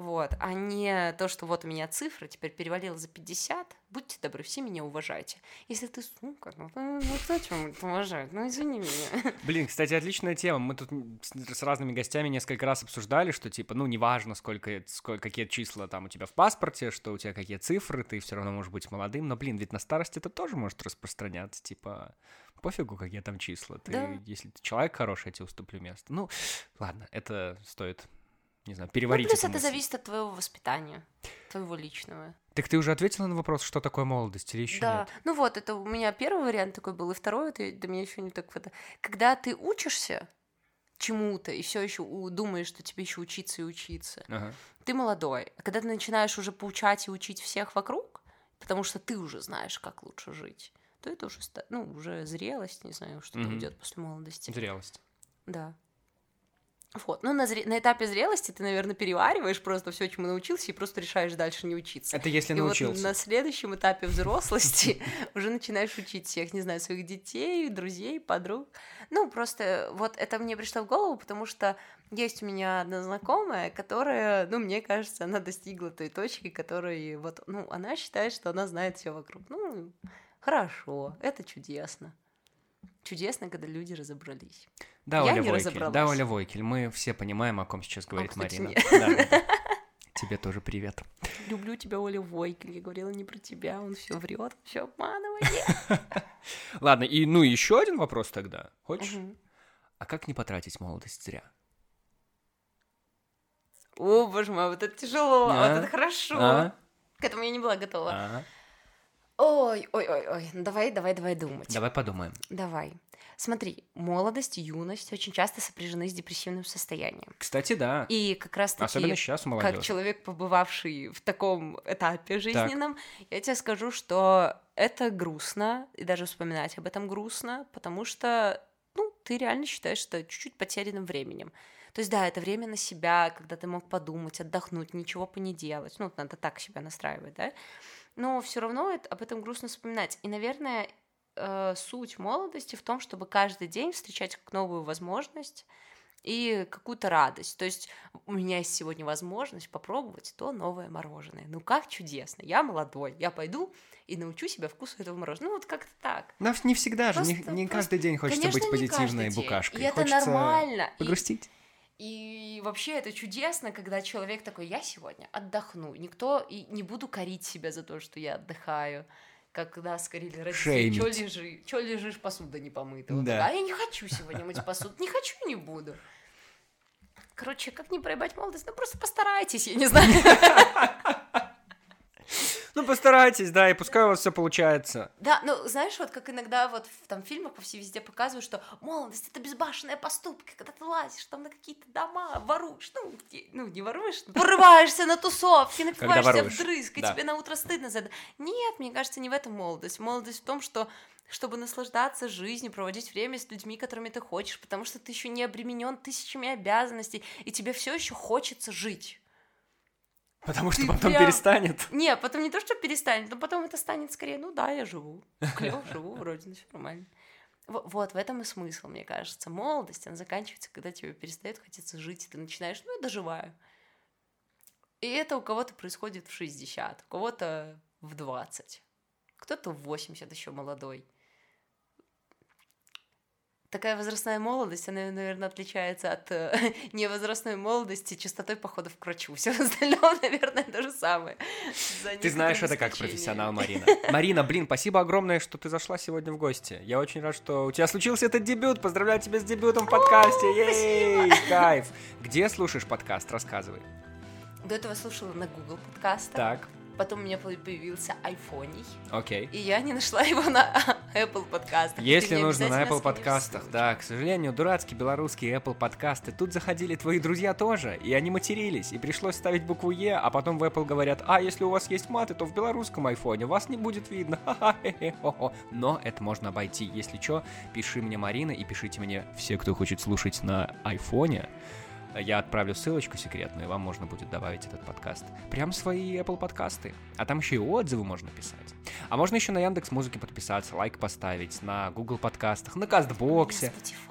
Вот, а не то, что вот у меня цифра, теперь перевалила за 50, будьте добры, все меня уважайте. Если ты, как, ну, ну кто тебя будет уважать? Ну, извини меня. Блин, кстати, отличная тема. Мы тут с, с разными гостями несколько раз обсуждали, что типа, ну, неважно, сколько, сколько, какие числа там у тебя в паспорте, что у тебя какие цифры, ты все равно можешь быть молодым. Но, блин, ведь на старости это тоже может распространяться. Типа, пофигу, какие там числа. Ты, Да. Если ты человек хороший, я тебе уступлю место. Ну, ладно, это стоит, не знаю, Ну, переварить. плюс эту это мысль. зависит от твоего воспитания, твоего личного. Так ты уже ответила на вопрос, что такое молодость или еще Да, нет? ну вот, это у меня первый вариант такой был, и второй, это до меня еще не так это. Когда ты учишься чему-то и все еще думаешь, что тебе еще учиться и учиться, Ага. ты молодой. А когда ты начинаешь уже поучать и учить всех вокруг, потому что ты уже знаешь, как лучше жить, то это уже, ну, уже зрелость, не знаю, что там Мгм. идет после молодости. Зрелость. Да. Вот. Ну, на, зре- на этапе зрелости ты, наверное, перевариваешь просто все, чему научился, и просто решаешь дальше не учиться. Это если И вот научился. на следующем этапе взрослости уже начинаешь учить всех, не знаю, своих детей, друзей, подруг. Ну, просто вот это мне пришло в голову, потому что есть у меня одна знакомая, которая, ну, мне кажется, она достигла той точки, которой вот, ну, она считает, что она знает все вокруг. Ну, хорошо, это чудесно. Чудесно, когда люди разобрались. Да, Я Оля не Войкель, разобралась. да, Оля Войкель, мы все понимаем, о ком сейчас говорит кстати, Марина. Да, да. Тебе тоже привет. Люблю тебя, Оля Войкель. Я говорила не про тебя, он все врет, все обманывает. Ладно, и ну еще один вопрос тогда. Хочешь? А как не потратить молодость зря? О, боже мой, вот это тяжело, а А? вот это хорошо. А? К этому я не была готова. А? Ой, ой, ой, ой. Ну, давай, давай, давай думать. Давай подумаем. Давай. Смотри, молодость, юность очень часто сопряжены с депрессивным состоянием. Кстати, да. И как раз таки, Особенно сейчас у как человек, побывавший в таком этапе жизненном, я тебе скажу, что это грустно, и даже вспоминать об этом грустно, потому что, ну, ты реально считаешь, что чуть-чуть потерянным временем. То есть, да, это время на себя, когда ты мог подумать, отдохнуть, ничего по не делать. Ну, надо так себя настраивать, да? Но все равно это- об этом грустно вспоминать. И, наверное, э, суть молодости в том, чтобы каждый день встречать как новую возможность и какую-то радость. То есть у меня есть сегодня возможность попробовать то новое мороженое. Ну как чудесно! Я молодой, я пойду и научу себя вкусу этого мороженого. Ну вот как-то так. Но не всегда же, не, Просто- не просто- каждый день хочется Конечно, быть позитивной букашкой. И это Хочется нормально. Погрустить. И вообще это чудесно, когда человек такой, я сегодня отдохну. Никто и не буду корить себя за то, что я отдыхаю. как нас скорили родители, чё лежи, чё лежишь, посуда не помыта. Вот Да. такая, А я не хочу сегодня мыть посуду, не хочу, не буду. Короче, как не проебать молодость? Ну, просто постарайтесь, я не знаю. Постарайтесь, да, и пускай у вас все получается. Да, ну, знаешь, вот как иногда вот в там фильмах по всей везде показывают, что молодость — это безбашенные поступки, когда ты лазишь там на какие-то дома, воруешь, ну, где- ну не воруешь, порываешься на тусовки, напиваешься вдрызг, и да. тебе на утро стыдно за это. Нет, мне кажется, не в этом молодость. Молодость в том, что чтобы наслаждаться жизнью, проводить время с людьми, которыми ты хочешь, потому что ты еще не обременен тысячами обязанностей, и тебе все еще хочется жить. Потому что Ты потом прям- перестанет. Не, потом не то, что перестанет, но потом это станет скорее, ну да, я живу. Клево живу, вроде, ну все нормально. Во- Вот, в этом и смысл, мне кажется. Молодость, она заканчивается, когда тебе перестает хотеться жить, и ты начинаешь, ну, я доживаю. И это у кого-то происходит в 60, у кого-то в 20, кто-то в 80 еще молодой. Такая возрастная молодость, она, наверное, отличается от э, невозрастной молодости частотой походов к врачу. Все остальное, наверное, то же самое. Ты знаешь это как профессионал. Марина. Марина, блин, спасибо огромное, что ты зашла сегодня в гости. Я очень рад, что у тебя случился этот дебют. Поздравляю тебя с дебютом в подкасте. Ей, кайф. Где слушаешь подкаст? Рассказывай. До этого слушала на Google подкастах, Так, потом у меня появился айфоний, окей. и я не нашла его на Apple подкастах. Если нужно на Apple подкастах, да, к сожалению, дурацкие белорусские Apple подкасты. Тут заходили твои друзья тоже, и они матерились, и пришлось ставить букву Е, а потом в Apple говорят, а если у вас есть маты, то в белорусском айфоне вас не будет видно. Но это можно обойти. Если что, пиши мне, Марина, и пишите мне все, кто хочет слушать на айфоне. Я отправлю ссылочку секретную, и вам можно будет добавить этот подкаст. Прям свои Apple подкасты. А там еще и отзывы можно писать. А можно еще на Яндекс Музыке подписаться, лайк поставить, на Google подкастах, на Кастбоксе. Spotify.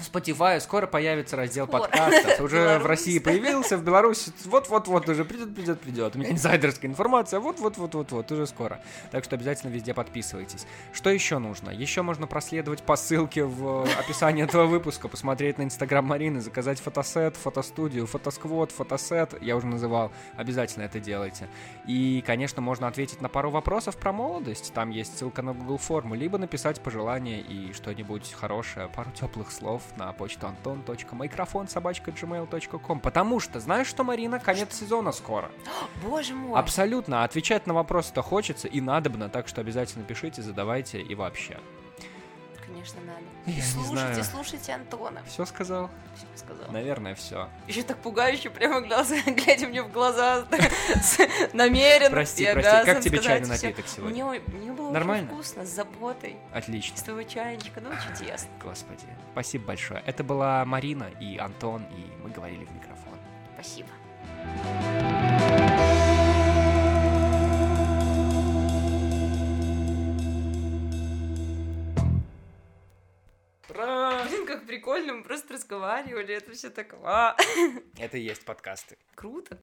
В Spotify скоро появится раздел Скоро. подкастов. Уже в. России появился, в Беларуси вот-вот-вот уже придет, придет, придет. У меня инсайдерская информация, вот-вот-вот-вот-вот, уже скоро. Так что обязательно везде подписывайтесь. Что еще нужно? Еще можно проследовать по ссылке в описании этого выпуска, посмотреть на инстаграм Марины, заказать фотосет, фотостудию, фотосквот, фотосет. Я уже называл. Обязательно это делайте. И, конечно, можно ответить на пару вопросов про молодость. Там есть ссылка на Google форму, либо написать пожелание и что-нибудь хорошее, пару теплых слов на почту антон.майкрофон собачка gmail.com. Потому что, знаешь что, Марина, конец сезона скоро. Боже мой. Абсолютно. Отвечать на вопросы-то хочется и надобно, так что обязательно пишите, задавайте и вообще. Конечно, надо. Я не слушайте, знаю. слушайте Антона. Все сказал? Всё сказала. Наверное, все. Еще так пугающе, прямо глаза, глядя мне в глаза, с- намеренно. Прости, и прости. Как тебе чайный напиток сегодня? Мне, было Нормально? очень вкусно, с заботой, Отлично. из твоего чайничка, ну чудесно. Господи. Спасибо большое. Это была Марина и Антон, и мы говорили в микрофон. Спасибо. Блин, как прикольно, мы просто разговаривали, это все так а, Это и есть подкасты. круто.